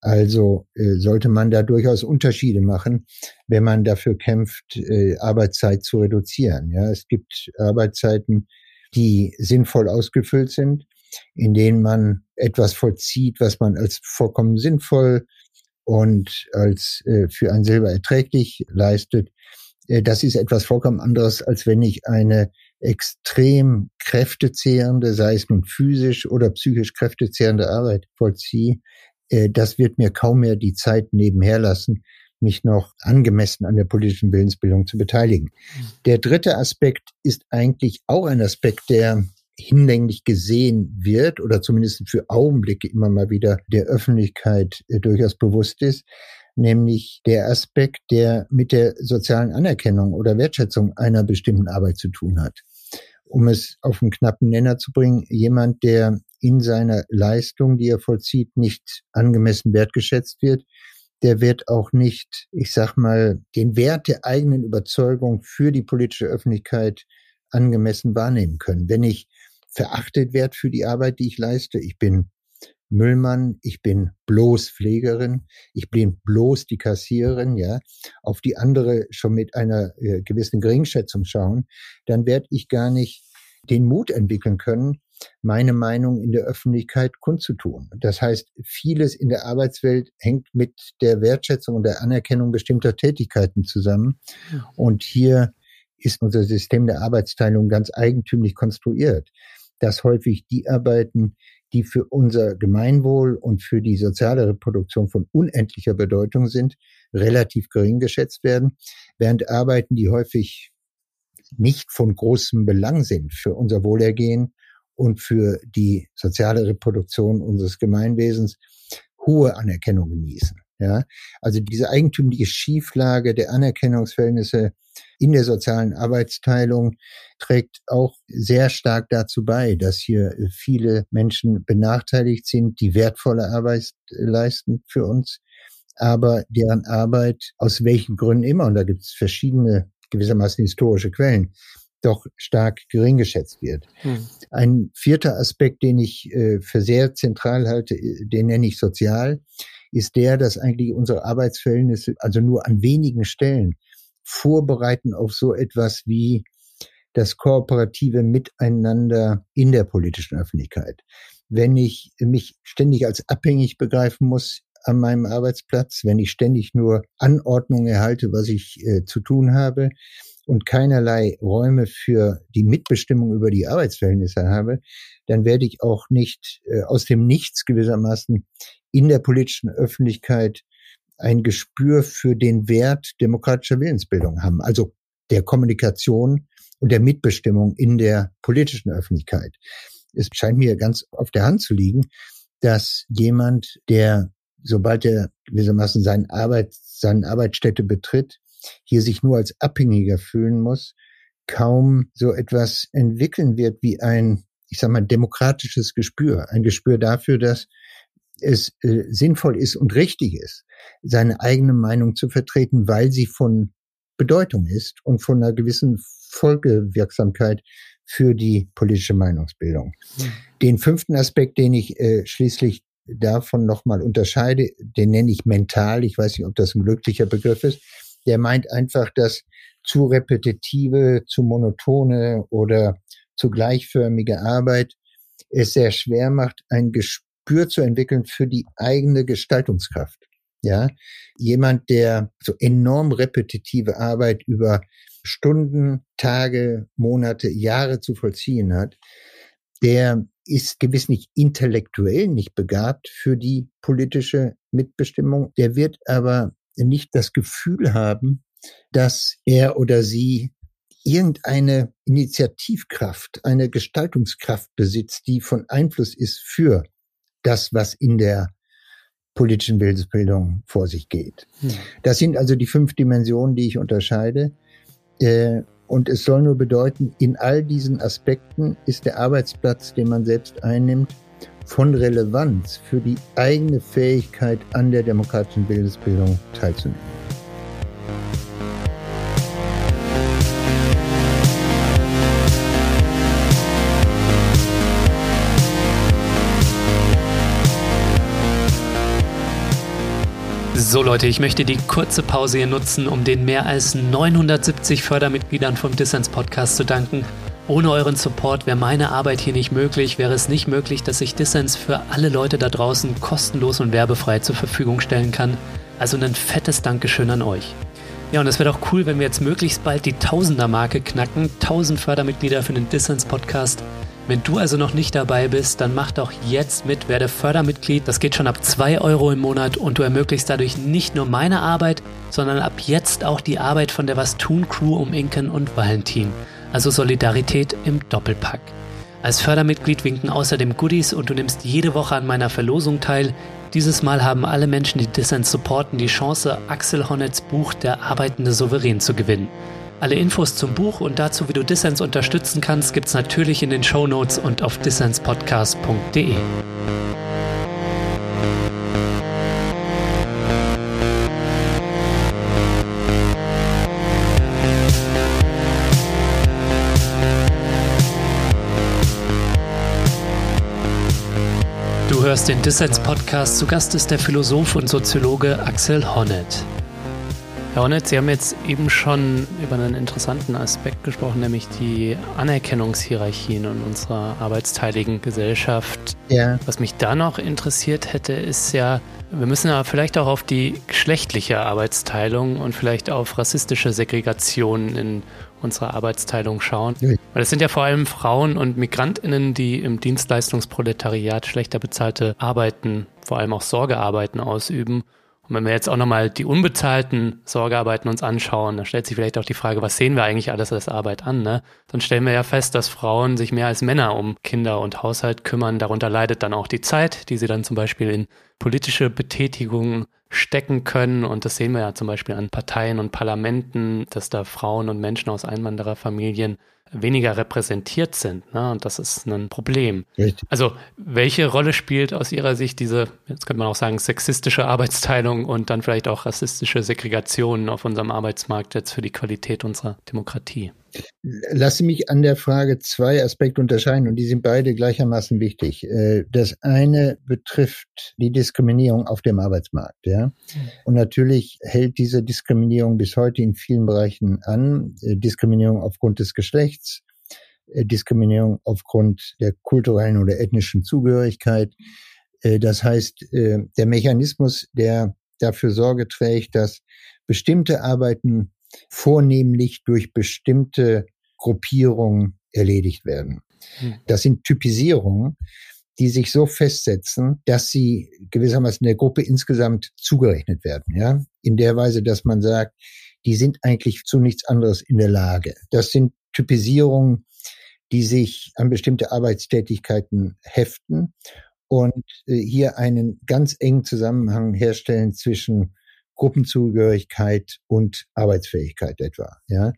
[SPEAKER 1] Also äh, sollte man da durchaus Unterschiede machen, wenn man dafür kämpft, äh, Arbeitszeit zu reduzieren. Ja, es gibt Arbeitszeiten, die sinnvoll ausgefüllt sind, in denen man etwas vollzieht, was man als vollkommen sinnvoll und als äh, für ein Silber erträglich leistet. Äh, das ist etwas vollkommen anderes, als wenn ich eine extrem kräftezehrende, sei es nun physisch oder psychisch kräftezehrende Arbeit vollziehe. Äh, das wird mir kaum mehr die Zeit nebenher lassen, mich noch angemessen an der politischen Willensbildung zu beteiligen. Mhm. Der dritte Aspekt ist eigentlich auch ein Aspekt, der hinlänglich gesehen wird oder zumindest für Augenblicke immer mal wieder der Öffentlichkeit äh, durchaus bewusst ist, nämlich der Aspekt, der mit der sozialen Anerkennung oder Wertschätzung einer bestimmten Arbeit zu tun hat. Um es auf einen knappen Nenner zu bringen, jemand, der in seiner Leistung, die er vollzieht, nicht angemessen wertgeschätzt wird, der wird auch nicht, ich sag mal, den Wert der eigenen Überzeugung für die politische Öffentlichkeit angemessen wahrnehmen können. Wenn ich verachtet werde für die Arbeit, die ich leiste. Ich bin Müllmann, ich bin bloß Pflegerin, ich bin bloß die Kassiererin, ja, auf die andere schon mit einer äh, gewissen Geringschätzung schauen, dann werde ich gar nicht den Mut entwickeln können, meine Meinung in der Öffentlichkeit kundzutun. Das heißt, vieles in der Arbeitswelt hängt mit der Wertschätzung und der Anerkennung bestimmter Tätigkeiten zusammen. Und hier ist unser System der Arbeitsteilung ganz eigentümlich konstruiert dass häufig die Arbeiten, die für unser Gemeinwohl und für die soziale Reproduktion von unendlicher Bedeutung sind, relativ gering geschätzt werden, während Arbeiten, die häufig nicht von großem Belang sind für unser Wohlergehen und für die soziale Reproduktion unseres Gemeinwesens, hohe Anerkennung genießen. Ja, also diese eigentümliche Schieflage der Anerkennungsverhältnisse in der sozialen Arbeitsteilung trägt auch sehr stark dazu bei, dass hier viele Menschen benachteiligt sind, die wertvolle Arbeit leisten für uns, aber deren Arbeit aus welchen Gründen immer, und da gibt es verschiedene gewissermaßen historische Quellen, doch stark gering geschätzt wird. Hm. Ein vierter Aspekt, den ich äh, für sehr zentral halte, den nenne ich sozial ist der, dass eigentlich unsere Arbeitsverhältnisse also nur an wenigen Stellen vorbereiten auf so etwas wie das kooperative Miteinander in der politischen Öffentlichkeit. Wenn ich mich ständig als abhängig begreifen muss an meinem Arbeitsplatz, wenn ich ständig nur Anordnungen erhalte, was ich äh, zu tun habe und keinerlei Räume für die Mitbestimmung über die Arbeitsverhältnisse habe, dann werde ich auch nicht äh, aus dem Nichts gewissermaßen in der politischen Öffentlichkeit ein Gespür für den Wert demokratischer Willensbildung haben, also der Kommunikation und der Mitbestimmung in der politischen Öffentlichkeit. Es scheint mir ganz auf der Hand zu liegen, dass jemand, der sobald er gewissermaßen seine Arbeit, seine Arbeitsstätte betritt, hier sich nur als Abhängiger fühlen muss, kaum so etwas entwickeln wird wie ein, ich sag mal, demokratisches Gespür. Ein Gespür dafür, dass es äh, sinnvoll ist und richtig ist, seine eigene Meinung zu vertreten, weil sie von Bedeutung ist und von einer gewissen Folgewirksamkeit für die politische Meinungsbildung. Mhm. Den fünften Aspekt, den ich äh, schließlich davon nochmal unterscheide, den nenne ich mental, ich weiß nicht, ob das ein glücklicher Begriff ist, der meint einfach, dass zu repetitive, zu monotone oder zu gleichförmige Arbeit es sehr schwer macht, ein Gespür zu entwickeln für die eigene Gestaltungskraft. Ja, jemand, der so enorm repetitive Arbeit über Stunden, Tage, Monate, Jahre zu vollziehen hat, der ist gewiss nicht intellektuell nicht begabt für die politische Mitbestimmung. Der wird aber nicht das Gefühl haben, dass er oder sie irgendeine Initiativkraft, eine Gestaltungskraft besitzt, die von Einfluss ist für das, was in der politischen Willensbildung vor sich geht. Hm. Das sind also die fünf Dimensionen, die ich unterscheide. Äh, und es soll nur bedeuten, in all diesen Aspekten ist der Arbeitsplatz, den man selbst einnimmt, von Relevanz für die eigene Fähigkeit an der demokratischen Bildungsbildung teilzunehmen.
[SPEAKER 3] So Leute, ich möchte die kurze Pause hier nutzen, um den mehr als 970 Fördermitgliedern vom Dissens Podcast zu danken. Ohne euren Support wäre meine Arbeit hier nicht möglich, wäre es nicht möglich, dass ich Dissens für alle Leute da draußen kostenlos und werbefrei zur Verfügung stellen kann. Also ein fettes Dankeschön an euch. Ja, und es wäre doch cool, wenn wir jetzt möglichst bald die Tausender-Marke knacken. 1000 Fördermitglieder für den Dissens Podcast. Wenn du also noch nicht dabei bist, dann mach doch jetzt mit, werde Fördermitglied. Das geht schon ab 2 Euro im Monat und du ermöglichst dadurch nicht nur meine Arbeit, sondern ab jetzt auch die Arbeit von der Was tun Crew um Inken und Valentin. Also Solidarität im Doppelpack. Als Fördermitglied winken außerdem Goodies und du nimmst jede Woche an meiner Verlosung teil. Dieses Mal haben alle Menschen, die Dissent supporten, die Chance, Axel Honnets Buch Der arbeitende Souverän zu gewinnen. Alle Infos zum Buch und dazu, wie du Dissens unterstützen kannst, gibt's natürlich in den Show Notes und auf dissenspodcast.de. hörst den Dissens Podcast. Zu Gast ist der Philosoph und Soziologe Axel Honneth. Herr Hornet, Sie haben jetzt eben schon über einen interessanten Aspekt gesprochen, nämlich die Anerkennungshierarchien in unserer arbeitsteiligen Gesellschaft. Ja. Was mich da noch interessiert hätte, ist ja, wir müssen ja vielleicht auch auf die geschlechtliche Arbeitsteilung und vielleicht auf rassistische Segregation in unserer Arbeitsteilung schauen. Weil es sind ja vor allem Frauen und Migrantinnen, die im Dienstleistungsproletariat schlechter bezahlte Arbeiten, vor allem auch Sorgearbeiten ausüben und wenn wir jetzt auch nochmal die unbezahlten Sorgearbeiten uns anschauen, dann stellt sich vielleicht auch die Frage, was sehen wir eigentlich alles als Arbeit an? Ne? Dann stellen wir ja fest, dass Frauen sich mehr als Männer um Kinder und Haushalt kümmern. Darunter leidet dann auch die Zeit, die sie dann zum Beispiel in politische Betätigungen stecken können. Und das sehen wir ja zum Beispiel an Parteien und Parlamenten, dass da Frauen und Menschen aus Einwandererfamilien weniger repräsentiert sind. Ne? Und das ist ein Problem. Richtig. Also welche Rolle spielt aus Ihrer Sicht diese, jetzt könnte man auch sagen, sexistische Arbeitsteilung und dann vielleicht auch rassistische Segregation auf unserem Arbeitsmarkt jetzt für die Qualität unserer Demokratie?
[SPEAKER 1] Lasse mich an der Frage zwei Aspekte unterscheiden und die sind beide gleichermaßen wichtig. Äh, das eine betrifft die Diskriminierung auf dem Arbeitsmarkt, ja. Und natürlich hält diese Diskriminierung bis heute in vielen Bereichen an. Äh, Diskriminierung aufgrund des Geschlechts, äh, Diskriminierung aufgrund der kulturellen oder ethnischen Zugehörigkeit. Das heißt, der Mechanismus, der dafür Sorge trägt, dass bestimmte Arbeiten vornehmlich durch bestimmte Gruppierungen erledigt werden. Hm. Das sind Typisierungen, die sich so festsetzen, dass sie gewissermaßen der Gruppe insgesamt zugerechnet werden, ja. In der Weise, dass man sagt, die sind eigentlich zu nichts anderes in der Lage. Das sind Typisierungen, die sich an bestimmte Arbeitstätigkeiten heften und äh, hier einen ganz engen Zusammenhang herstellen zwischen Gruppenzugehörigkeit und Arbeitsfähigkeit etwa. Ja,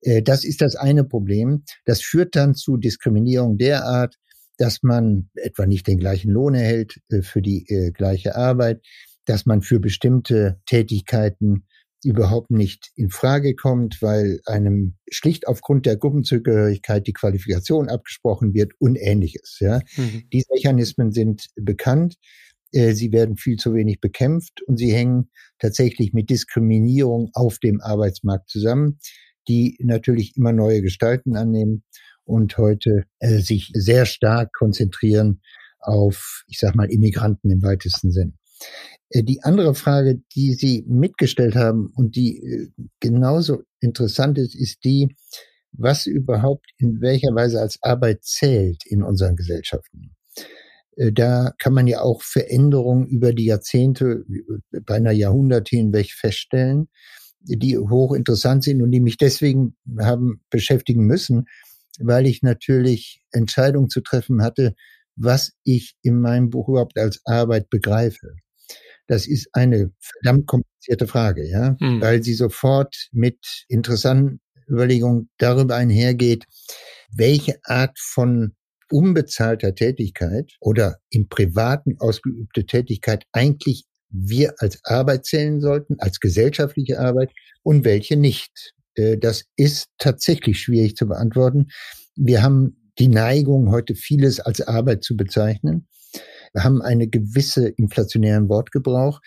[SPEAKER 1] äh, das ist das eine Problem. Das führt dann zu Diskriminierung derart, dass man etwa nicht den gleichen Lohn erhält äh, für die gleiche Arbeit, dass man für bestimmte Tätigkeiten überhaupt nicht in Frage kommt, weil einem schlicht aufgrund der Gruppenzugehörigkeit die Qualifikation abgesprochen wird und ähnliches. Ja. Mhm. Diese Mechanismen sind bekannt. Äh, sie werden viel zu wenig bekämpft und sie hängen tatsächlich mit Diskriminierung auf dem Arbeitsmarkt zusammen, die natürlich immer neue Gestalten annehmen und heute äh, sich sehr stark konzentrieren auf, ich sag mal, Immigranten im weitesten Sinn. Äh, die andere Frage, die Sie mitgestellt haben und die äh, genauso interessant ist, ist die, was überhaupt in welcher Weise als Arbeit zählt in unseren Gesellschaften. Äh, da kann man ja auch Veränderungen über die Jahrzehnte, beinahe Jahrhunderte hinweg feststellen, die hochinteressant sind und die mich deswegen haben beschäftigen müssen, weil ich natürlich Entscheidungen zu treffen hatte, was ich in meinem Buch überhaupt als Arbeit begreife. Das ist eine verdammt komplizierte Frage, ja, hm. weil sie sofort mit interessanten Überlegungen darüber einhergeht, welche Art von unbezahlter Tätigkeit oder im Privaten ausgeübte Tätigkeit eigentlich wir als Arbeit zählen sollten, als gesellschaftliche Arbeit und welche nicht. Äh, das ist tatsächlich schwierig zu beantworten. Wir haben die Neigung, heute vieles als Arbeit zu bezeichnen haben eine gewisse inflationären Wortgebrauch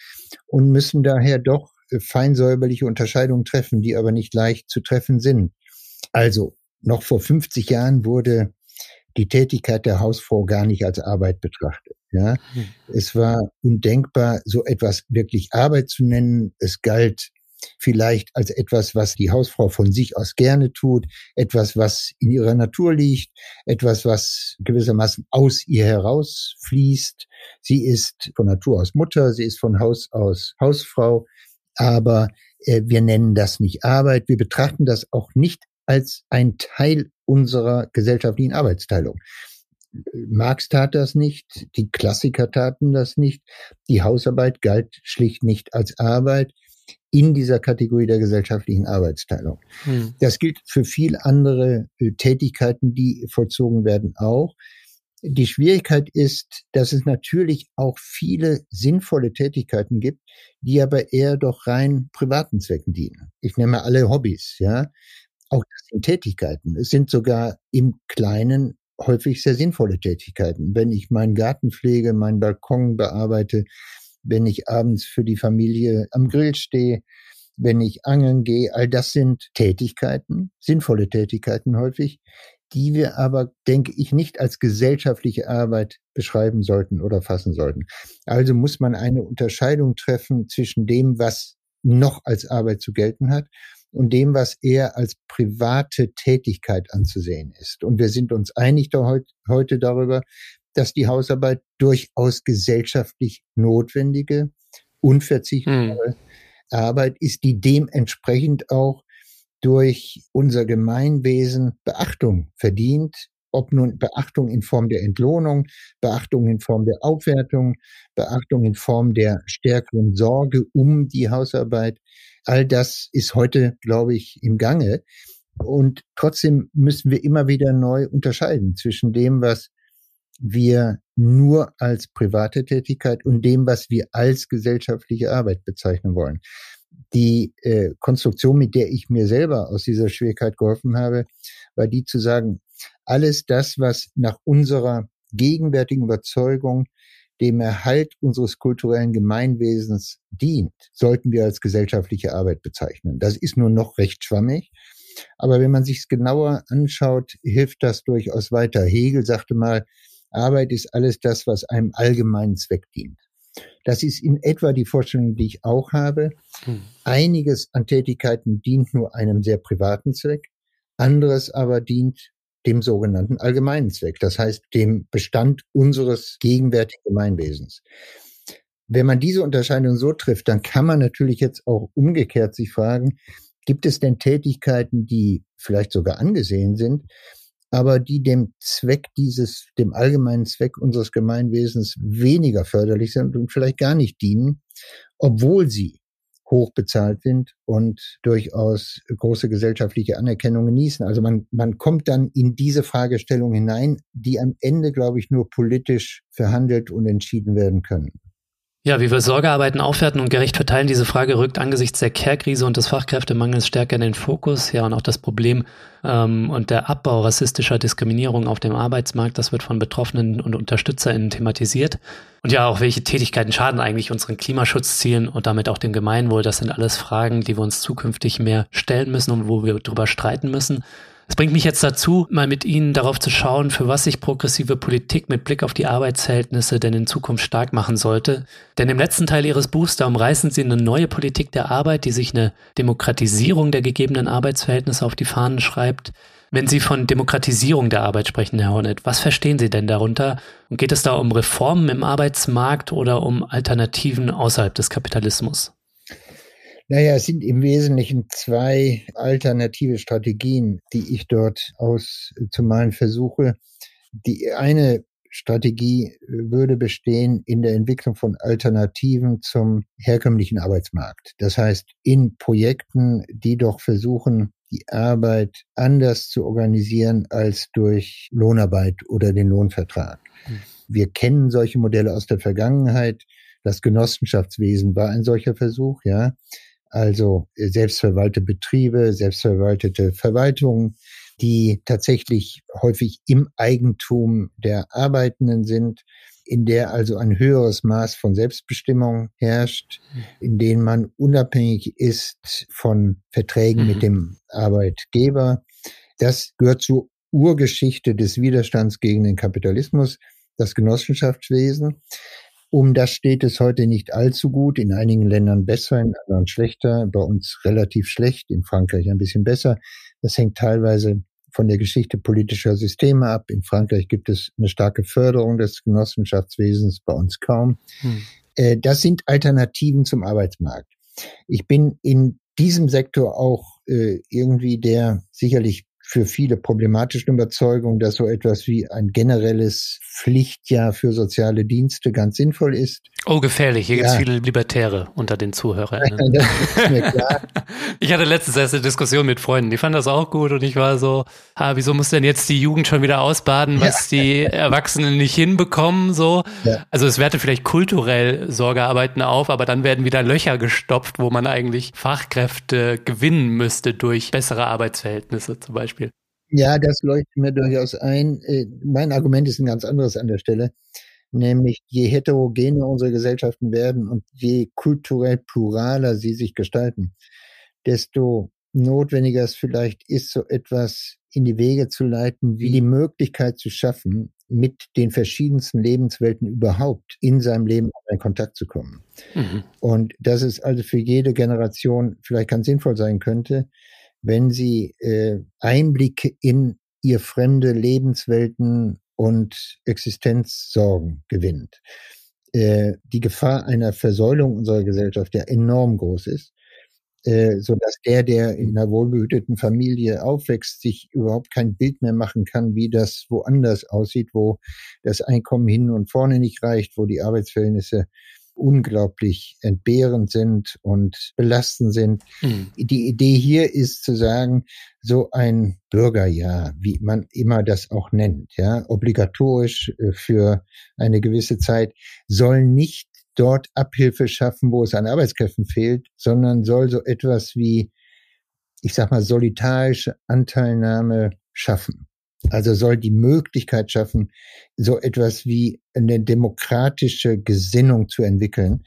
[SPEAKER 1] und müssen daher doch äh, feinsäuberliche Unterscheidungen treffen, die aber nicht leicht zu treffen sind. Also, noch vor 50 Jahren wurde die Tätigkeit der Hausfrau gar nicht als Arbeit betrachtet. Ja, hm. es war undenkbar, so etwas wirklich Arbeit zu nennen. Es galt vielleicht als etwas, was die Hausfrau von sich aus gerne tut, etwas, was in ihrer Natur liegt, etwas, was gewissermaßen aus ihr herausfließt. Sie ist von Natur aus Mutter, sie ist von Haus aus Hausfrau, aber äh, wir nennen das nicht Arbeit. Wir betrachten das auch nicht als ein Teil unserer gesellschaftlichen Arbeitsteilung. Marx tat das nicht, die Klassiker taten das nicht, die Hausarbeit galt schlicht nicht als Arbeit in dieser Kategorie der gesellschaftlichen Arbeitsteilung. Hm. Das gilt für viel andere äh, Tätigkeiten, die vollzogen werden auch. Die Schwierigkeit ist, dass es natürlich auch viele sinnvolle Tätigkeiten gibt, die aber eher doch rein privaten Zwecken dienen. Ich nehme alle Hobbys, ja. Auch das sind Tätigkeiten. Es sind sogar im Kleinen häufig sehr sinnvolle Tätigkeiten. Wenn ich meinen Garten pflege, meinen Balkon bearbeite, wenn ich abends für die Familie am Grill stehe, wenn ich angeln gehe, all das sind Tätigkeiten, sinnvolle Tätigkeiten häufig, die wir aber, denke ich, nicht als gesellschaftliche Arbeit beschreiben sollten oder fassen sollten. Also muss man eine Unterscheidung treffen zwischen dem, was noch als Arbeit zu gelten hat und dem, was eher als private Tätigkeit anzusehen ist. Und wir sind uns einig da heute darüber, dass die Hausarbeit durchaus gesellschaftlich notwendige, unverzichtbare hm. Arbeit ist, die dementsprechend auch durch unser Gemeinwesen Beachtung verdient, ob nun Beachtung in Form der Entlohnung, Beachtung in Form der Aufwertung, Beachtung in Form der stärkeren Sorge um die Hausarbeit. All das ist heute, glaube ich, im Gange. Und trotzdem müssen wir immer wieder neu unterscheiden zwischen dem, was wir nur als private Tätigkeit und dem, was wir als gesellschaftliche Arbeit bezeichnen wollen. Die äh, Konstruktion, mit der ich mir selber aus dieser Schwierigkeit geholfen habe, war die zu sagen, alles das, was nach unserer gegenwärtigen Überzeugung dem Erhalt unseres kulturellen Gemeinwesens dient, sollten wir als gesellschaftliche Arbeit bezeichnen. Das ist nur noch recht schwammig. Aber wenn man sich es genauer anschaut, hilft das durchaus weiter. Hegel sagte mal, Arbeit ist alles das, was einem allgemeinen Zweck dient. Das ist in etwa die Vorstellung, die ich auch habe. Hm. Einiges an Tätigkeiten dient nur einem sehr privaten Zweck, anderes aber dient dem sogenannten allgemeinen Zweck, das heißt dem Bestand unseres gegenwärtigen Gemeinwesens. Wenn man diese Unterscheidung so trifft, dann kann man natürlich jetzt auch umgekehrt sich fragen, gibt es denn Tätigkeiten, die vielleicht sogar angesehen sind, aber die dem Zweck dieses, dem allgemeinen Zweck unseres Gemeinwesens weniger förderlich sind und vielleicht gar nicht dienen, obwohl sie hoch bezahlt sind und durchaus große gesellschaftliche Anerkennung genießen. Also man, man kommt dann in diese Fragestellung hinein, die am Ende, glaube ich, nur politisch verhandelt und entschieden werden können.
[SPEAKER 3] Ja, wie wir Sorgearbeiten aufwerten und gerecht verteilen, diese Frage rückt angesichts der Care-Krise und des Fachkräftemangels stärker in den Fokus. Ja, und auch das Problem ähm, und der Abbau rassistischer Diskriminierung auf dem Arbeitsmarkt, das wird von Betroffenen und UnterstützerInnen thematisiert. Und ja, auch welche Tätigkeiten schaden eigentlich unseren Klimaschutzzielen und damit auch dem Gemeinwohl. Das sind alles Fragen, die wir uns zukünftig mehr stellen müssen und wo wir drüber streiten müssen. Es bringt mich jetzt dazu, mal mit Ihnen darauf zu schauen, für was sich progressive Politik mit Blick auf die Arbeitsverhältnisse denn in Zukunft stark machen sollte. Denn im letzten Teil Ihres Buchs, da umreißen Sie eine neue Politik der Arbeit, die sich eine Demokratisierung der gegebenen Arbeitsverhältnisse auf die Fahnen schreibt. Wenn Sie von Demokratisierung der Arbeit sprechen, Herr Hornet, was verstehen Sie denn darunter? Und geht es da um Reformen im Arbeitsmarkt oder um Alternativen außerhalb des Kapitalismus?
[SPEAKER 1] Naja, es sind im Wesentlichen zwei alternative Strategien, die ich dort auszumalen versuche. Die eine Strategie würde bestehen in der Entwicklung von Alternativen zum herkömmlichen Arbeitsmarkt. Das heißt, in Projekten, die doch versuchen, die Arbeit anders zu organisieren als durch Lohnarbeit oder den Lohnvertrag. Hm. Wir kennen solche Modelle aus der Vergangenheit. Das Genossenschaftswesen war ein solcher Versuch, ja also äh, selbstverwaltete Betriebe, selbstverwaltete Verwaltungen, die tatsächlich häufig im Eigentum der Arbeitenden sind, in der also ein höheres Maß von Selbstbestimmung herrscht, in denen man unabhängig ist von Verträgen mhm. mit dem Arbeitgeber. Das gehört zur Urgeschichte des Widerstands gegen den Kapitalismus, das Genossenschaftswesen. Um das steht es heute nicht allzu gut. In einigen Ländern besser, in anderen schlechter. Bei uns relativ schlecht, in Frankreich ein bisschen besser. Das hängt teilweise von der Geschichte politischer Systeme ab. In Frankreich gibt es eine starke Förderung des Genossenschaftswesens, bei uns kaum. Hm. Äh, das sind Alternativen zum Arbeitsmarkt. Ich bin in diesem Sektor auch äh, irgendwie der sicherlich für viele problematische Überzeugung, dass so etwas wie ein generelles Pflichtjahr für soziale Dienste ganz sinnvoll ist.
[SPEAKER 3] Oh, gefährlich. Hier ja. gibt es viele Libertäre unter den Zuhörern. ich hatte letztens erst eine Diskussion mit Freunden, die fanden das auch gut und ich war so, ah, wieso muss denn jetzt die Jugend schon wieder ausbaden, was ja. die Erwachsenen nicht hinbekommen, so. Ja. Also es wertet vielleicht kulturell Sorgearbeiten auf, aber dann werden wieder Löcher gestopft, wo man eigentlich Fachkräfte gewinnen müsste durch bessere Arbeitsverhältnisse zum Beispiel.
[SPEAKER 1] Ja, das leuchtet mir durchaus ein. Äh, mein Argument ist ein ganz anderes an der Stelle. Nämlich, je heterogener unsere Gesellschaften werden und je kulturell pluraler sie sich gestalten, desto notwendiger es vielleicht ist, so etwas in die Wege zu leiten, wie die Möglichkeit zu schaffen, mit den verschiedensten Lebenswelten überhaupt in seinem Leben in Kontakt zu kommen. Mhm. Und dass es also für jede Generation vielleicht ganz sinnvoll sein könnte, wenn sie äh, Einblicke in ihr fremde Lebenswelten und Existenzsorgen gewinnt. Äh, die Gefahr einer Versäulung unserer Gesellschaft ja enorm groß ist, äh, so dass der, der in einer wohlbehüteten Familie aufwächst, sich überhaupt kein Bild mehr machen kann, wie das woanders aussieht, wo das Einkommen hin und vorne nicht reicht, wo die Arbeitsverhältnisse unglaublich entbehrend sind und belastend sind. Mhm. Die Idee hier ist zu sagen, so ein Bürgerjahr, wie man immer das auch nennt, ja, obligatorisch äh, für eine gewisse Zeit, soll nicht dort Abhilfe schaffen, wo es an Arbeitskräften fehlt, sondern soll so etwas wie, ich sag mal, solitarische Anteilnahme schaffen. Also soll die Möglichkeit schaffen, so etwas wie eine demokratische Gesinnung zu entwickeln,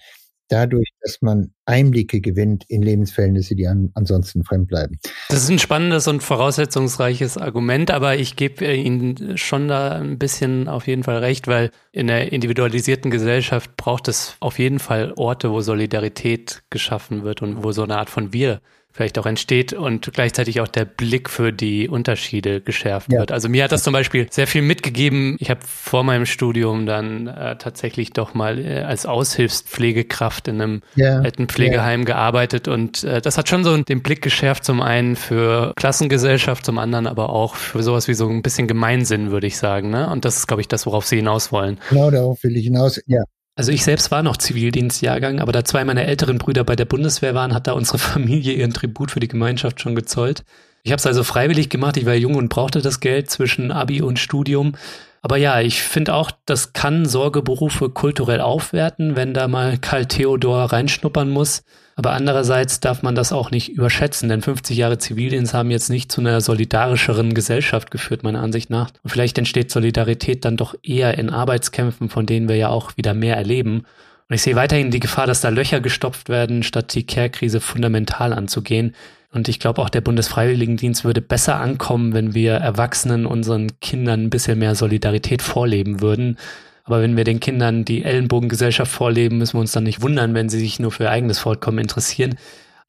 [SPEAKER 1] dadurch, dass man Einblicke gewinnt in Lebensverhältnisse, die an, ansonsten fremd bleiben.
[SPEAKER 3] Das ist ein spannendes und voraussetzungsreiches Argument, aber ich gebe äh, Ihnen schon da ein bisschen auf jeden Fall recht, weil in der individualisierten Gesellschaft braucht es auf jeden Fall Orte, wo Solidarität geschaffen wird und wo so eine Art von Wir vielleicht auch entsteht und gleichzeitig auch der Blick für die Unterschiede geschärft ja. wird. Also mir hat das zum Beispiel sehr viel mitgegeben. Ich habe vor meinem Studium dann äh, tatsächlich doch mal äh, als Aushilfspflegekraft in einem ja. Altenpflegeheim ja. gearbeitet und äh, das hat schon so den Blick geschärft, zum einen für Klassengesellschaft, zum anderen aber auch für sowas wie so ein bisschen Gemeinsinn, würde ich sagen. Ne? Und das ist, glaube ich, das, worauf Sie hinaus wollen.
[SPEAKER 1] Genau, darauf will ich hinaus. Ja,
[SPEAKER 3] also ich selbst war noch Zivildienstjahrgang, aber da zwei meiner älteren Brüder bei der Bundeswehr waren, hat da unsere Familie ihren Tribut für die Gemeinschaft schon gezollt. Ich habe es also freiwillig gemacht, ich war jung und brauchte das Geld zwischen Abi und Studium. Aber ja, ich finde auch, das kann Sorgeberufe kulturell aufwerten, wenn da mal Karl Theodor reinschnuppern muss. Aber andererseits darf man das auch nicht überschätzen, denn 50 Jahre Zivildienst haben jetzt nicht zu einer solidarischeren Gesellschaft geführt, meiner Ansicht nach. Und vielleicht entsteht Solidarität dann doch eher in Arbeitskämpfen, von denen wir ja auch wieder mehr erleben. Und ich sehe weiterhin die Gefahr, dass da Löcher gestopft werden, statt die Care-Krise fundamental anzugehen. Und ich glaube, auch der Bundesfreiwilligendienst würde besser ankommen, wenn wir Erwachsenen unseren Kindern ein bisschen mehr Solidarität vorleben würden. Aber wenn wir den Kindern die Ellenbogengesellschaft vorleben, müssen wir uns dann nicht wundern, wenn sie sich nur für ihr eigenes Vollkommen interessieren.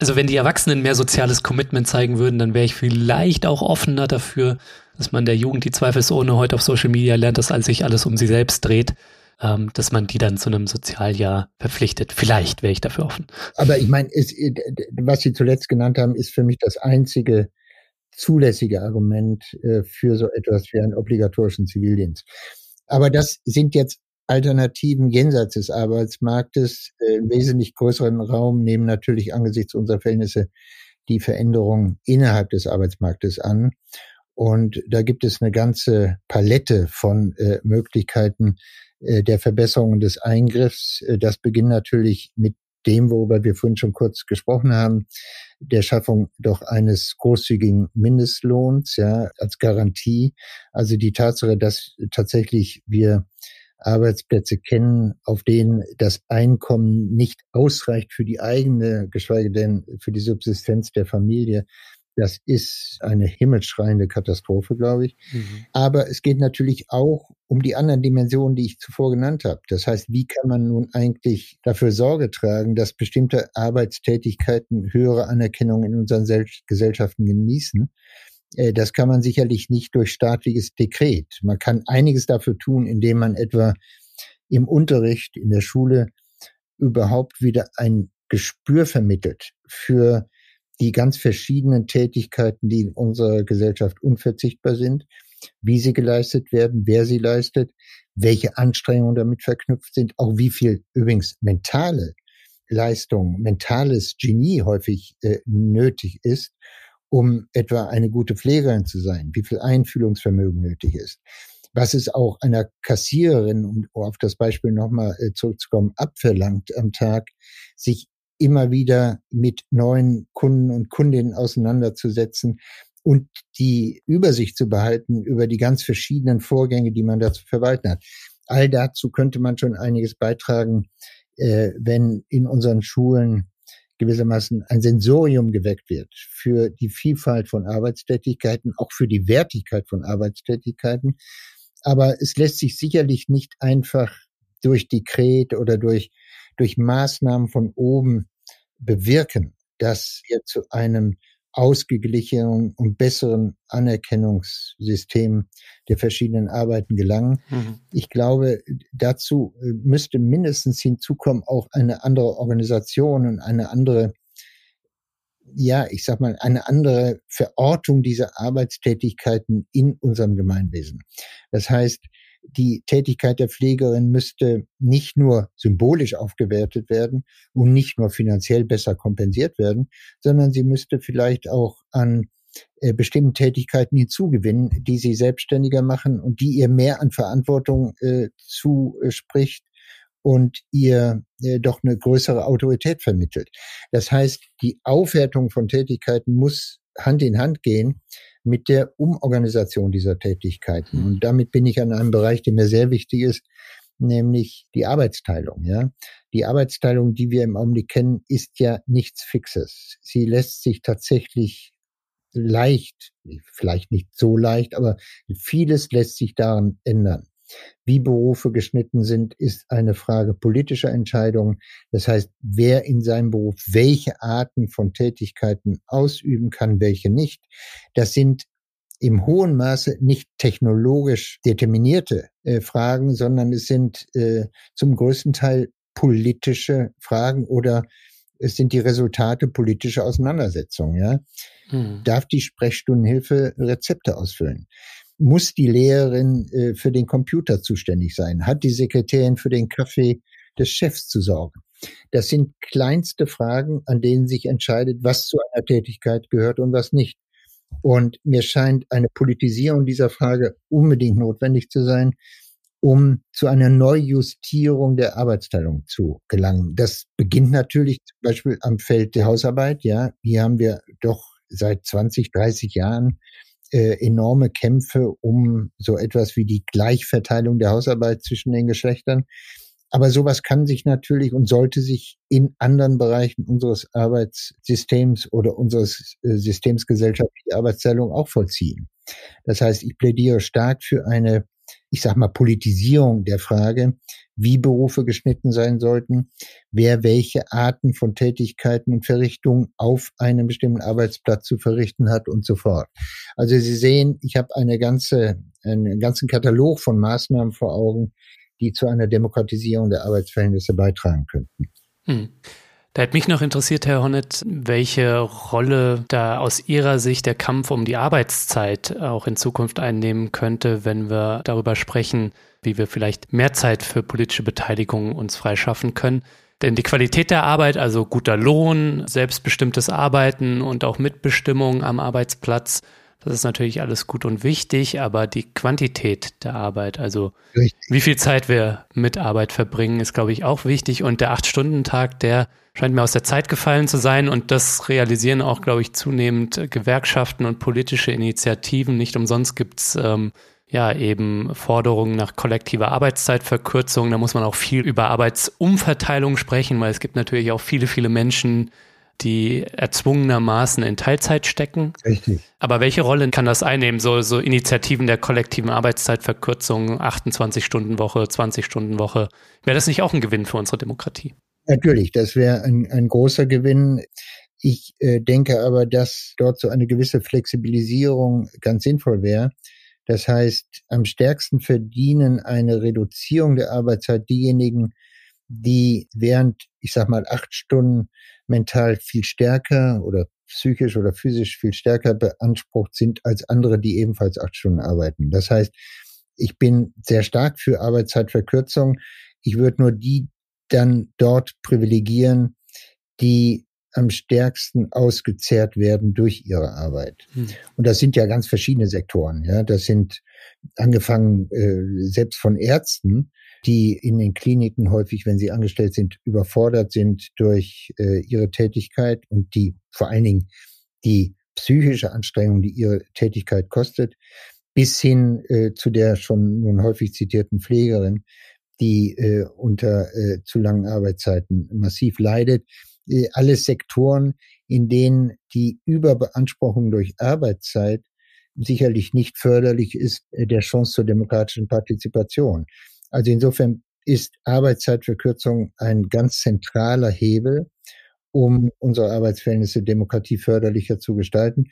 [SPEAKER 3] Also wenn die Erwachsenen mehr soziales Commitment zeigen würden, dann wäre ich vielleicht auch offener dafür, dass man der Jugend, die zweifelsohne heute auf Social Media lernt, dass sich alles um sie selbst dreht, ähm, dass man die dann zu einem Sozialjahr verpflichtet. Vielleicht wäre ich dafür offen.
[SPEAKER 1] Aber ich meine, was Sie zuletzt genannt haben, ist für mich das einzige zulässige Argument äh, für so etwas wie einen obligatorischen Zivildienst. Aber das sind jetzt Alternativen jenseits des Arbeitsmarktes. Äh, Im wesentlich größeren Raum nehmen natürlich angesichts unserer Verhältnisse die Veränderungen innerhalb des Arbeitsmarktes an. Und da gibt es eine ganze Palette von äh, Möglichkeiten, äh, der Verbesserung des Eingriffs. Äh, das beginnt natürlich mit dem, worüber wir vorhin schon kurz gesprochen haben, der Schaffung doch eines großzügigen Mindestlohns, ja, als Garantie. Also die Tatsache, dass tatsächlich wir Arbeitsplätze kennen, auf denen das Einkommen nicht ausreicht für die eigene, geschweige denn für die Subsistenz der Familie, das ist eine himmelschreiende Katastrophe, glaube ich. Mhm. Aber es geht natürlich auch um die anderen Dimensionen, die ich zuvor genannt habe. Das heißt, wie kann man nun eigentlich dafür Sorge tragen, dass bestimmte Arbeitstätigkeiten höhere Anerkennung in unseren Gesellschaften genießen? Äh, das kann man sicherlich nicht durch staatliches Dekret. Man kann einiges dafür tun, indem man etwa im Unterricht in der Schule überhaupt wieder ein Gespür vermittelt für die ganz verschiedenen Tätigkeiten, die in unserer Gesellschaft unverzichtbar sind, wie sie geleistet werden, wer sie leistet, welche Anstrengungen damit verknüpft sind, auch wie viel übrigens mentale Leistung, mentales Genie häufig äh, nötig ist, um etwa eine gute Pflegerin zu sein, wie viel Einfühlungsvermögen nötig ist. Was es auch einer Kassiererin, um auf das Beispiel nochmal äh, zurückzukommen, abverlangt am Tag, sich immer wieder mit neuen Kunden und Kundinnen auseinanderzusetzen und die Übersicht zu behalten über die ganz verschiedenen Vorgänge, die man da zu verwalten hat. All dazu könnte man schon einiges beitragen, äh, wenn in unseren Schulen gewissermaßen ein Sensorium geweckt wird für die Vielfalt von Arbeitstätigkeiten, auch für die Wertigkeit von Arbeitstätigkeiten. Aber es lässt sich sicherlich nicht einfach durch Dekret oder durch, durch Maßnahmen von oben bewirken, dass wir zu einem ausgeglichenen und besseren Anerkennungssystem der verschiedenen Arbeiten gelangen. Mhm. Ich glaube, dazu äh, müsste mindestens hinzukommen auch eine andere Organisation und eine andere, ja, ich sag mal, eine andere Verortung dieser Arbeitstätigkeiten in unserem Gemeinwesen. Das heißt, die Tätigkeit der Pflegerin müsste nicht nur symbolisch aufgewertet werden und nicht nur finanziell besser kompensiert werden, sondern sie müsste vielleicht auch an äh, bestimmten Tätigkeiten hinzugewinnen, die sie selbstständiger machen und die ihr mehr an Verantwortung äh, zuspricht und ihr äh, doch eine größere Autorität vermittelt. Das heißt, die Aufwertung von Tätigkeiten muss Hand in Hand gehen mit der Umorganisation dieser Tätigkeiten. Mhm. Und damit bin ich an einem Bereich, der mir sehr wichtig ist, nämlich die Arbeitsteilung. Ja, die Arbeitsteilung, die wir im Augenblick kennen, ist ja nichts Fixes. Sie lässt sich tatsächlich leicht, vielleicht nicht so leicht, aber vieles lässt sich daran ändern. Wie Berufe geschnitten sind, ist eine Frage politischer Entscheidungen. Das heißt, wer in seinem Beruf welche Arten von Tätigkeiten ausüben kann, welche nicht. Das sind im hohen Maße nicht technologisch determinierte äh, Fragen, sondern es sind äh, zum größten Teil politische Fragen oder es sind die Resultate politischer Auseinandersetzungen. Ja? Hm. Darf die Sprechstundenhilfe Rezepte ausfüllen? Muss die Lehrerin äh, für den Computer zuständig sein? Hat die Sekretärin für den Kaffee des Chefs zu sorgen? Das sind kleinste Fragen, an denen sich entscheidet, was zu einer Tätigkeit gehört und was nicht. Und mir scheint eine Politisierung dieser Frage unbedingt notwendig zu sein, um zu einer Neujustierung der Arbeitsteilung zu gelangen. Das beginnt natürlich zum Beispiel am Feld der Hausarbeit. Ja, hier haben wir doch seit 20, 30 Jahren äh, enorme Kämpfe um so etwas wie die Gleichverteilung der Hausarbeit zwischen den Geschlechtern. Aber sowas kann sich natürlich und sollte sich in anderen Bereichen unseres Arbeitssystems oder unseres äh, Systems gesellschaftliche Arbeitsteilung auch vollziehen. Das heißt, ich plädiere stark für eine, ich sag mal, Politisierung der Frage, wie Berufe geschnitten sein sollten, wer welche Arten von Tätigkeiten und Verrichtungen auf einem bestimmten Arbeitsplatz zu verrichten hat und so fort. Also Sie sehen, ich habe eine ganze, einen ganzen Katalog von Maßnahmen vor Augen, die zu einer Demokratisierung der Arbeitsverhältnisse beitragen könnten. Hm.
[SPEAKER 3] Da hätte mich noch interessiert, Herr Honneth, welche Rolle da aus Ihrer Sicht der Kampf um die Arbeitszeit auch in Zukunft einnehmen könnte, wenn wir darüber sprechen, wie wir vielleicht mehr Zeit für politische Beteiligung uns freischaffen können. Denn die Qualität der Arbeit, also guter Lohn, selbstbestimmtes Arbeiten und auch Mitbestimmung am Arbeitsplatz, das ist natürlich alles gut und wichtig, aber die Quantität der Arbeit, also Richtig. wie viel Zeit wir mit Arbeit verbringen, ist, glaube ich, auch wichtig. Und der Acht-Stunden-Tag, der scheint mir aus der Zeit gefallen zu sein. Und das realisieren auch, glaube ich, zunehmend Gewerkschaften und politische Initiativen. Nicht umsonst gibt's ähm, ja eben Forderungen nach kollektiver Arbeitszeitverkürzung. Da muss man auch viel über Arbeitsumverteilung sprechen, weil es gibt natürlich auch viele, viele Menschen, die erzwungenermaßen in Teilzeit stecken.
[SPEAKER 1] Richtig.
[SPEAKER 3] Aber welche Rolle kann das einnehmen? So, so Initiativen der kollektiven Arbeitszeitverkürzung, 28-Stunden-Woche, 20-Stunden-Woche. Wäre das nicht auch ein Gewinn für unsere Demokratie?
[SPEAKER 1] Natürlich, das wäre ein, ein großer Gewinn. Ich äh, denke aber, dass dort so eine gewisse Flexibilisierung ganz sinnvoll wäre. Das heißt, am stärksten verdienen eine Reduzierung der Arbeitszeit diejenigen, die während, ich sag mal, acht Stunden mental viel stärker oder psychisch oder physisch viel stärker beansprucht sind als andere, die ebenfalls acht Stunden arbeiten. Das heißt, ich bin sehr stark für Arbeitszeitverkürzung. Ich würde nur die dann dort privilegieren, die am stärksten ausgezehrt werden durch ihre Arbeit. Hm. Und das sind ja ganz verschiedene Sektoren. Ja, das sind angefangen äh, selbst von Ärzten, die in den Kliniken häufig, wenn sie angestellt sind, überfordert sind durch äh, ihre Tätigkeit und die vor allen Dingen die psychische Anstrengung, die ihre Tätigkeit kostet, bis hin äh, zu der schon nun häufig zitierten Pflegerin, die äh, unter äh, zu langen Arbeitszeiten massiv leidet. Äh, alles Sektoren, in denen die Überbeanspruchung durch Arbeitszeit sicherlich nicht förderlich ist äh, der Chance zur demokratischen Partizipation. Also insofern ist Arbeitszeitverkürzung ein ganz zentraler Hebel, um unsere Arbeitsverhältnisse demokratieförderlicher zu gestalten.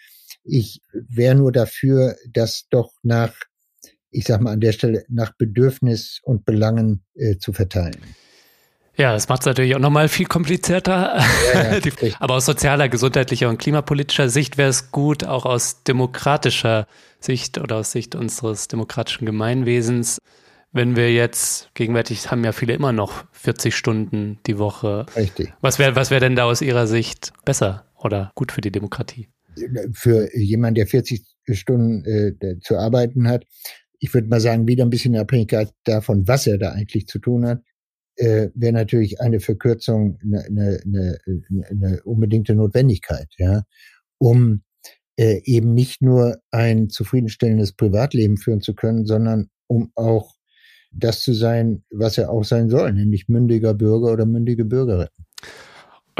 [SPEAKER 1] Ich wäre nur dafür, dass doch nach, ich sag mal an der Stelle, nach Bedürfnis und Belangen äh, zu verteilen.
[SPEAKER 3] Ja, das macht es natürlich auch nochmal viel komplizierter. Ja, ja, Aber aus sozialer, gesundheitlicher und klimapolitischer Sicht wäre es gut, auch aus demokratischer Sicht oder aus Sicht unseres demokratischen Gemeinwesens, wenn wir jetzt, gegenwärtig haben ja viele immer noch 40 Stunden die Woche.
[SPEAKER 1] Richtig.
[SPEAKER 3] Was wäre was wär denn da aus Ihrer Sicht besser oder gut für die Demokratie?
[SPEAKER 1] Für jemanden, der 40 Stunden äh, zu arbeiten hat, ich würde mal sagen, wieder ein bisschen in Abhängigkeit davon, was er da eigentlich zu tun hat, äh, wäre natürlich eine Verkürzung eine, eine, eine, eine unbedingte Notwendigkeit, ja, um äh, eben nicht nur ein zufriedenstellendes Privatleben führen zu können, sondern um auch das zu sein, was er auch sein soll, nämlich mündiger Bürger oder mündige Bürgerin.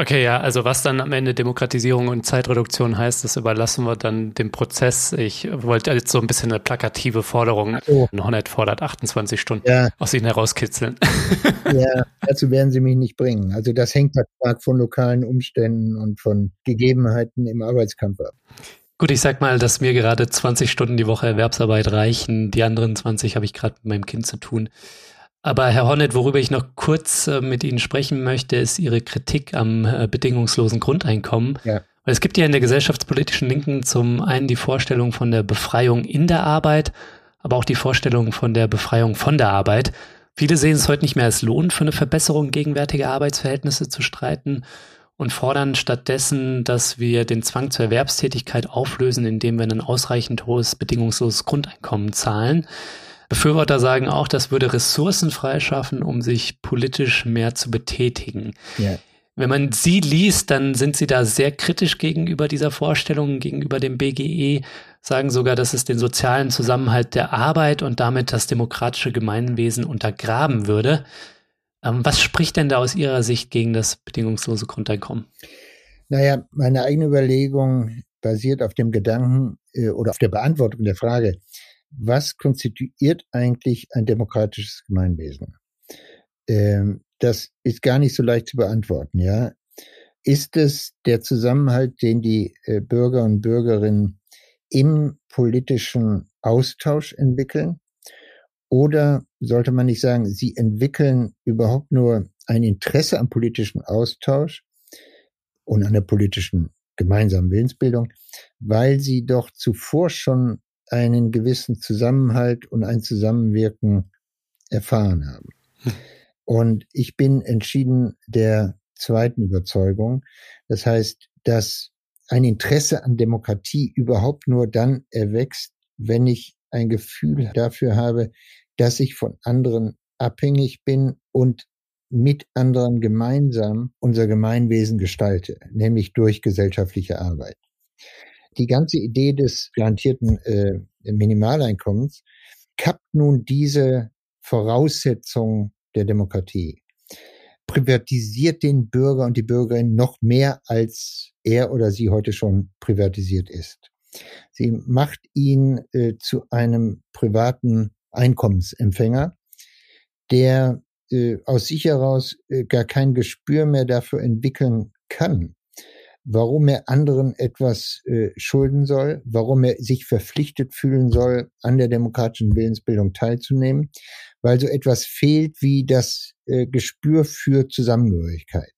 [SPEAKER 3] Okay, ja, also was dann am Ende Demokratisierung und Zeitreduktion heißt, das überlassen wir dann dem Prozess. Ich wollte jetzt so ein bisschen eine plakative Forderung. Oh. Hornet fordert 28 Stunden ja. aus ihnen herauskitzeln.
[SPEAKER 1] Ja, dazu werden sie mich nicht bringen. Also das hängt halt stark von lokalen Umständen und von Gegebenheiten im Arbeitskampf ab.
[SPEAKER 3] Gut, ich sag mal, dass mir gerade 20 Stunden die Woche Erwerbsarbeit reichen. Die anderen 20 habe ich gerade mit meinem Kind zu tun. Aber Herr Hornet, worüber ich noch kurz äh, mit Ihnen sprechen möchte, ist Ihre Kritik am äh, bedingungslosen Grundeinkommen. Ja. Weil es gibt ja in der gesellschaftspolitischen Linken zum einen die Vorstellung von der Befreiung in der Arbeit, aber auch die Vorstellung von der Befreiung von der Arbeit. Viele sehen es heute nicht mehr als Lohn für eine Verbesserung gegenwärtiger Arbeitsverhältnisse zu streiten und fordern stattdessen, dass wir den Zwang zur Erwerbstätigkeit auflösen, indem wir ein ausreichend hohes bedingungsloses Grundeinkommen zahlen. Befürworter sagen auch, das würde Ressourcen freischaffen, um sich politisch mehr zu betätigen. Ja. Wenn man sie liest, dann sind sie da sehr kritisch gegenüber dieser Vorstellung, gegenüber dem BGE, sagen sogar, dass es den sozialen Zusammenhalt der Arbeit und damit das demokratische Gemeinwesen untergraben würde. Ähm, was spricht denn da aus Ihrer Sicht gegen das bedingungslose Grundeinkommen?
[SPEAKER 1] Naja, meine eigene Überlegung basiert auf dem Gedanken äh, oder auf der Beantwortung der Frage, was konstituiert eigentlich ein demokratisches Gemeinwesen? Ähm, das ist gar nicht so leicht zu beantworten, ja. Ist es der Zusammenhalt, den die äh, Bürger und Bürgerinnen im politischen Austausch entwickeln? Oder sollte man nicht sagen, sie entwickeln überhaupt nur ein Interesse am politischen Austausch und an der politischen gemeinsamen Willensbildung, weil sie doch zuvor schon einen gewissen Zusammenhalt und ein Zusammenwirken erfahren haben. Hm. Und ich bin entschieden der zweiten Überzeugung. Das heißt, dass ein Interesse an Demokratie überhaupt nur dann erwächst, wenn ich ein Gefühl dafür habe, dass ich von anderen abhängig bin und mit anderen gemeinsam unser Gemeinwesen gestalte, nämlich durch gesellschaftliche Arbeit. Die ganze Idee des garantierten äh, Minimaleinkommens kappt nun diese Voraussetzung der Demokratie, privatisiert den Bürger und die Bürgerin noch mehr, als er oder sie heute schon privatisiert ist. Sie macht ihn äh, zu einem privaten Einkommensempfänger, der äh, aus sich heraus äh, gar kein Gespür mehr dafür entwickeln kann, warum er anderen etwas äh, schulden soll, warum er sich verpflichtet fühlen soll, an der demokratischen Willensbildung teilzunehmen, weil so etwas fehlt wie das äh, Gespür für Zusammengehörigkeit.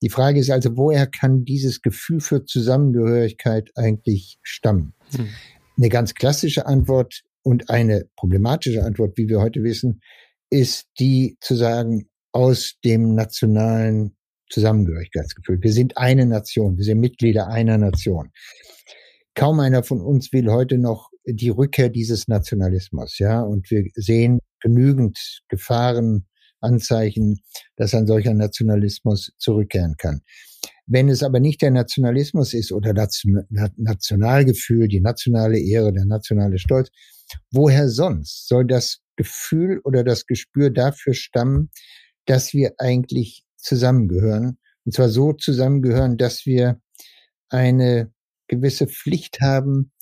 [SPEAKER 1] Die Frage ist also, woher kann dieses Gefühl für Zusammengehörigkeit eigentlich stammen? Hm. Eine ganz klassische Antwort und eine problematische Antwort, wie wir heute wissen, ist die zu sagen, aus dem nationalen Zusammengehörigkeitsgefühl. Wir sind eine Nation, wir sind Mitglieder einer Nation. Kaum einer von uns will heute noch die Rückkehr dieses Nationalismus, ja, und wir sehen genügend Gefahren, Anzeichen, dass ein solcher Nationalismus zurückkehren kann. Wenn es aber nicht der Nationalismus ist oder das Nationalgefühl, die nationale Ehre, der nationale Stolz, woher sonst soll das Gefühl oder das Gespür dafür stammen, dass wir eigentlich zusammengehören. Und zwar so zusammengehören, dass wir eine gewisse Pflicht haben,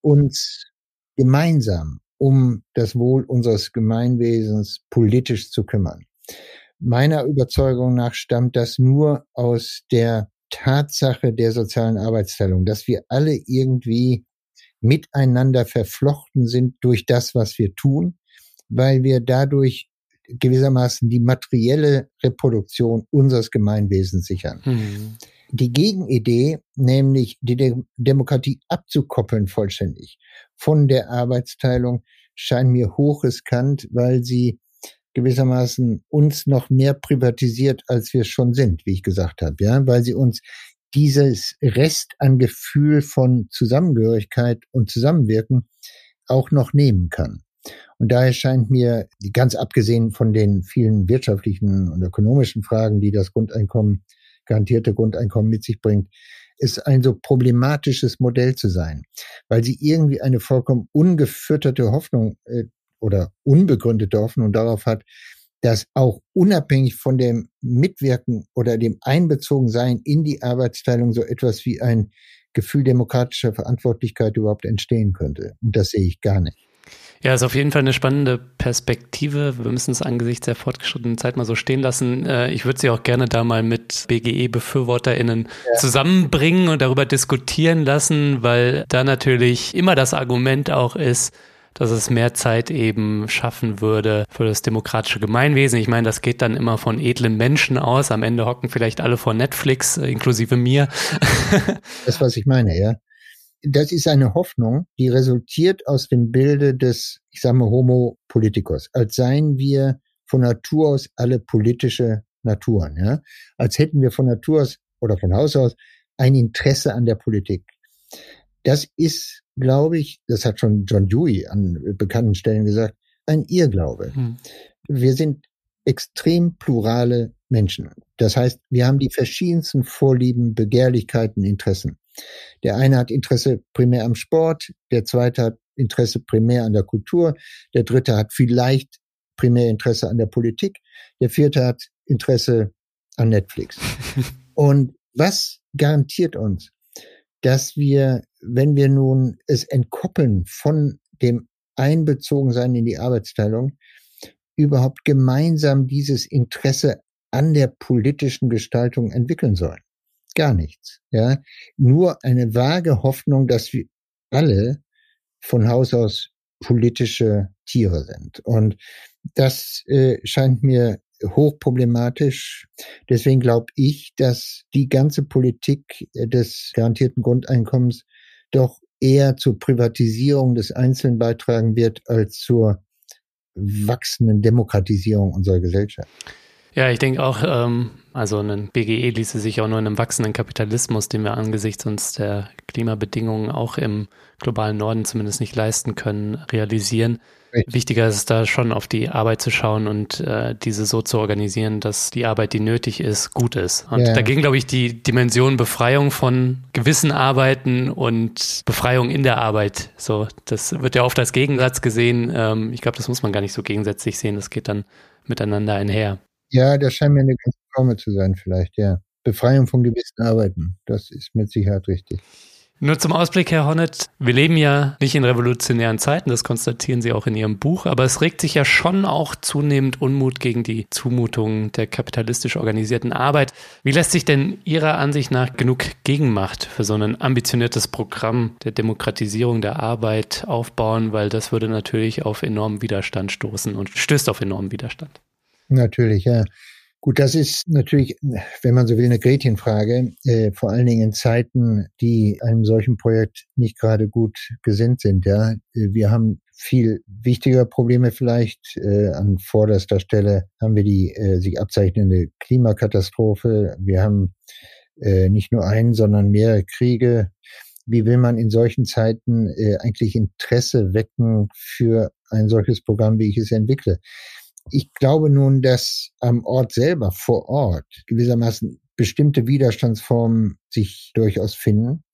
[SPEAKER 1] uns gemeinsam um das Wohl unseres Gemeinwesens politisch zu kümmern. Meiner Überzeugung nach stammt das nur aus der Tatsache der sozialen Arbeitsteilung, dass wir alle irgendwie miteinander verflochten sind durch das, was wir tun, weil wir dadurch gewissermaßen die materielle Reproduktion unseres Gemeinwesens sichern. Mhm. Die Gegenidee, nämlich die De Demokratie abzukoppeln vollständig von der Arbeitsteilung, scheint mir hochriskant, weil sie gewissermaßen uns noch mehr privatisiert, als wir schon sind, wie ich gesagt habe, ja, weil sie uns dieses Rest an Gefühl von Zusammengehörigkeit und Zusammenwirken auch noch nehmen kann. Und daher scheint mir, ganz abgesehen von den vielen wirtschaftlichen und ökonomischen Fragen, die das Grundeinkommen, garantierte Grundeinkommen mit sich bringt, ist ein so problematisches Modell zu sein, weil sie irgendwie eine vollkommen ungefütterte Hoffnung äh, oder unbegründete Hoffnung darauf hat, dass auch unabhängig von dem Mitwirken oder dem Einbezogensein in die Arbeitsteilung so etwas wie ein Gefühl demokratischer Verantwortlichkeit überhaupt entstehen könnte. Und das sehe ich gar nicht.
[SPEAKER 3] Ja, ist auf jeden Fall eine spannende Perspektive. Wir müssen es angesichts der fortgeschrittenen Zeit mal so stehen lassen. Äh, ich würde sie auch gerne da mal mit BGE-BefürworterInnen ja. zusammenbringen und darüber diskutieren lassen, weil da natürlich immer das Argument auch ist, dass es mehr Zeit eben schaffen würde für das demokratische Gemeinwesen. Ich meine, das geht dann immer von edlen Menschen aus. Am Ende hocken vielleicht alle vor Netflix, inklusive mir.
[SPEAKER 1] das, was ich meine, ja. Das ist eine Hoffnung, die resultiert aus dem Bilde des, ich sage mal, Homo Politicus, als seien wir von Natur aus alle politische Naturen, ja. Als hätten wir von Natur aus oder von Haus aus ein Interesse an der Politik. Das ist, glaube ich, das hat schon John Dewey an bekannten Stellen gesagt, ein Irrglaube. Hm. Wir sind extrem plurale Menschen. Das heißt, wir haben die verschiedensten Vorlieben, Begehrlichkeiten, Interessen. Der eine hat Interesse primär am Sport, der zweite hat Interesse primär an der Kultur, der dritte hat vielleicht primär Interesse an der Politik, der vierte hat Interesse an Netflix. Und was garantiert uns, dass wir, wenn wir nun es entkoppeln von dem Einbezogensein in die Arbeitsteilung, überhaupt gemeinsam dieses Interesse an der politischen Gestaltung entwickeln sollen. Gar nichts. Ja, nur eine vage Hoffnung, dass wir alle von Haus aus politische Tiere sind. Und das äh, scheint mir hochproblematisch. Deswegen glaube ich, dass die ganze Politik des garantierten Grundeinkommens doch eher zur Privatisierung des Einzelnen beitragen wird als zur wachsenden Demokratisierung unserer Gesellschaft.
[SPEAKER 3] Ja, ich denke auch, ähm, also ein BGE ließe sich auch nur in einem wachsenden Kapitalismus, den wir angesichts uns der Klimabedingungen auch im globalen Norden zumindest nicht leisten können, realisieren. Wichtiger ist es da schon auf die Arbeit zu schauen und äh, diese so zu organisieren, dass die Arbeit, die nötig ist, gut ist. Und ja. dagegen glaube ich die Dimension Befreiung von gewissen Arbeiten und Befreiung in der Arbeit. So, das wird ja oft als Gegensatz gesehen. Ähm, ich glaube, das muss man gar nicht so gegensätzlich sehen. Das geht dann miteinander einher.
[SPEAKER 1] Ja, das scheint mir eine ganz Formel zu sein, vielleicht, ja. Befreiung von gewissen Arbeiten. Das ist mit Sicherheit richtig.
[SPEAKER 3] Nur zum Ausblick, Herr Hornet. Wir leben ja nicht in revolutionären Zeiten, das konstatieren Sie auch in Ihrem Buch, aber es regt sich ja schon auch zunehmend Unmut gegen die Zumutungen der kapitalistisch organisierten Arbeit. Wie lässt sich denn Ihrer Ansicht nach genug Gegenmacht für so ein ambitioniertes Programm der Demokratisierung der Arbeit aufbauen? Weil das würde natürlich auf enormen Widerstand stoßen und stößt auf enormen Widerstand.
[SPEAKER 1] Natürlich, ja. Gut, das ist natürlich, wenn man so will, eine Gretchenfrage, äh, vor allen Dingen in Zeiten, die einem solchen Projekt nicht gerade gut gesinnt sind. Ja, äh, wir haben viel wichtiger Probleme vielleicht. Äh, an vorderster Stelle haben wir die äh, sich abzeichnende Klimakatastrophe. Wir haben äh, nicht nur einen, sondern mehrere Kriege. Wie will man in solchen Zeiten äh, eigentlich Interesse wecken für ein solches Programm, wie ich es entwickle? Ich glaube nun, dass am Ort selber, vor Ort, gewissermaßen bestimmte Widerstandsformen sich durchaus finden,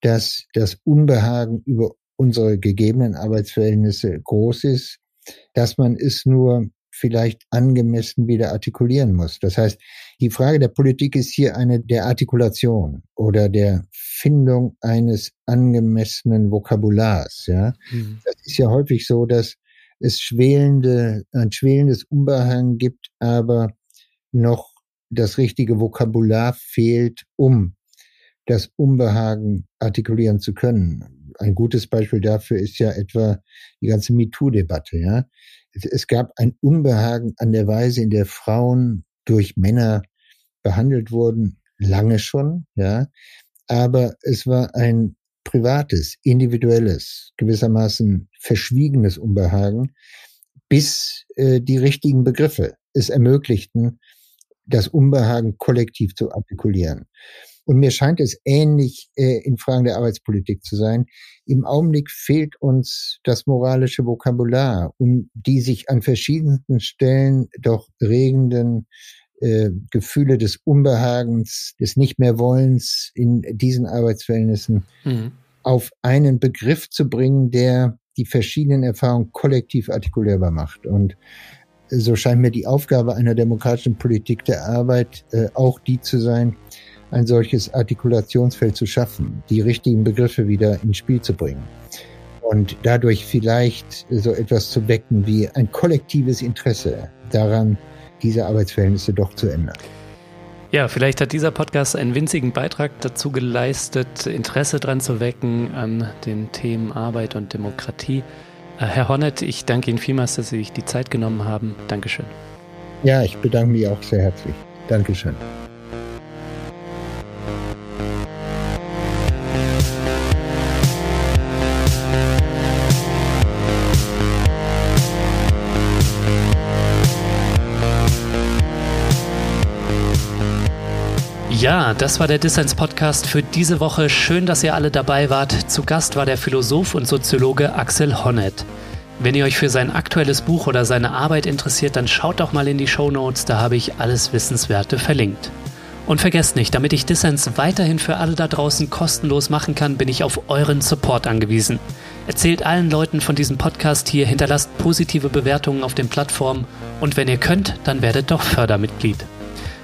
[SPEAKER 1] dass das Unbehagen über unsere gegebenen Arbeitsverhältnisse groß ist, dass man es nur vielleicht angemessen wieder artikulieren muss. Das heißt, die Frage der Politik ist hier eine der Artikulation oder der Findung eines angemessenen Vokabulars. Ja, mhm. das ist ja häufig so, dass es schwelende, ein schwelendes Unbehagen gibt, aber noch das richtige Vokabular fehlt, um das Unbehagen artikulieren zu können. Ein gutes Beispiel dafür ist ja etwa die ganze MeToo-Debatte, ja. Es gab ein Unbehagen an der Weise, in der Frauen durch Männer behandelt wurden, lange schon, ja. Aber es war ein privates, individuelles, gewissermaßen verschwiegenes Unbehagen, bis äh, die richtigen Begriffe es ermöglichten, das Unbehagen kollektiv zu artikulieren. Und mir scheint es ähnlich äh, in Fragen der Arbeitspolitik zu sein. Im Augenblick fehlt uns das moralische Vokabular, um die sich an verschiedensten Stellen doch regenden äh, Gefühle des Unbehagens, des Nicht mehr Wollens in diesen Arbeitsverhältnissen mhm. auf einen Begriff zu bringen, der die verschiedenen Erfahrungen kollektiv artikulierbar macht. Und so scheint mir die Aufgabe einer demokratischen Politik der Arbeit äh, auch die zu sein, ein solches Artikulationsfeld zu schaffen, die richtigen Begriffe wieder ins Spiel zu bringen und dadurch vielleicht so etwas zu wecken wie ein kollektives Interesse daran, diese Arbeitsverhältnisse doch zu ändern.
[SPEAKER 2] Ja, vielleicht hat dieser Podcast einen winzigen Beitrag dazu geleistet, Interesse dran zu wecken an den Themen Arbeit und Demokratie. Äh, Herr Hornet, ich danke Ihnen vielmals, dass Sie sich die Zeit genommen haben. Dankeschön.
[SPEAKER 1] Ja, ich bedanke mich auch sehr herzlich. Dankeschön.
[SPEAKER 2] Ja, das war der Dissens Podcast für diese Woche. Schön, dass ihr alle dabei wart. Zu Gast war der Philosoph und Soziologe Axel Honneth. Wenn ihr euch für sein aktuelles Buch oder seine Arbeit interessiert, dann schaut doch mal in die Show Notes, da habe ich alles Wissenswerte verlinkt. Und vergesst nicht, damit ich Dissens weiterhin für alle da draußen kostenlos machen kann, bin ich auf euren Support angewiesen. Erzählt allen Leuten von diesem Podcast hier, hinterlasst positive Bewertungen auf den Plattformen und wenn ihr könnt, dann werdet doch Fördermitglied.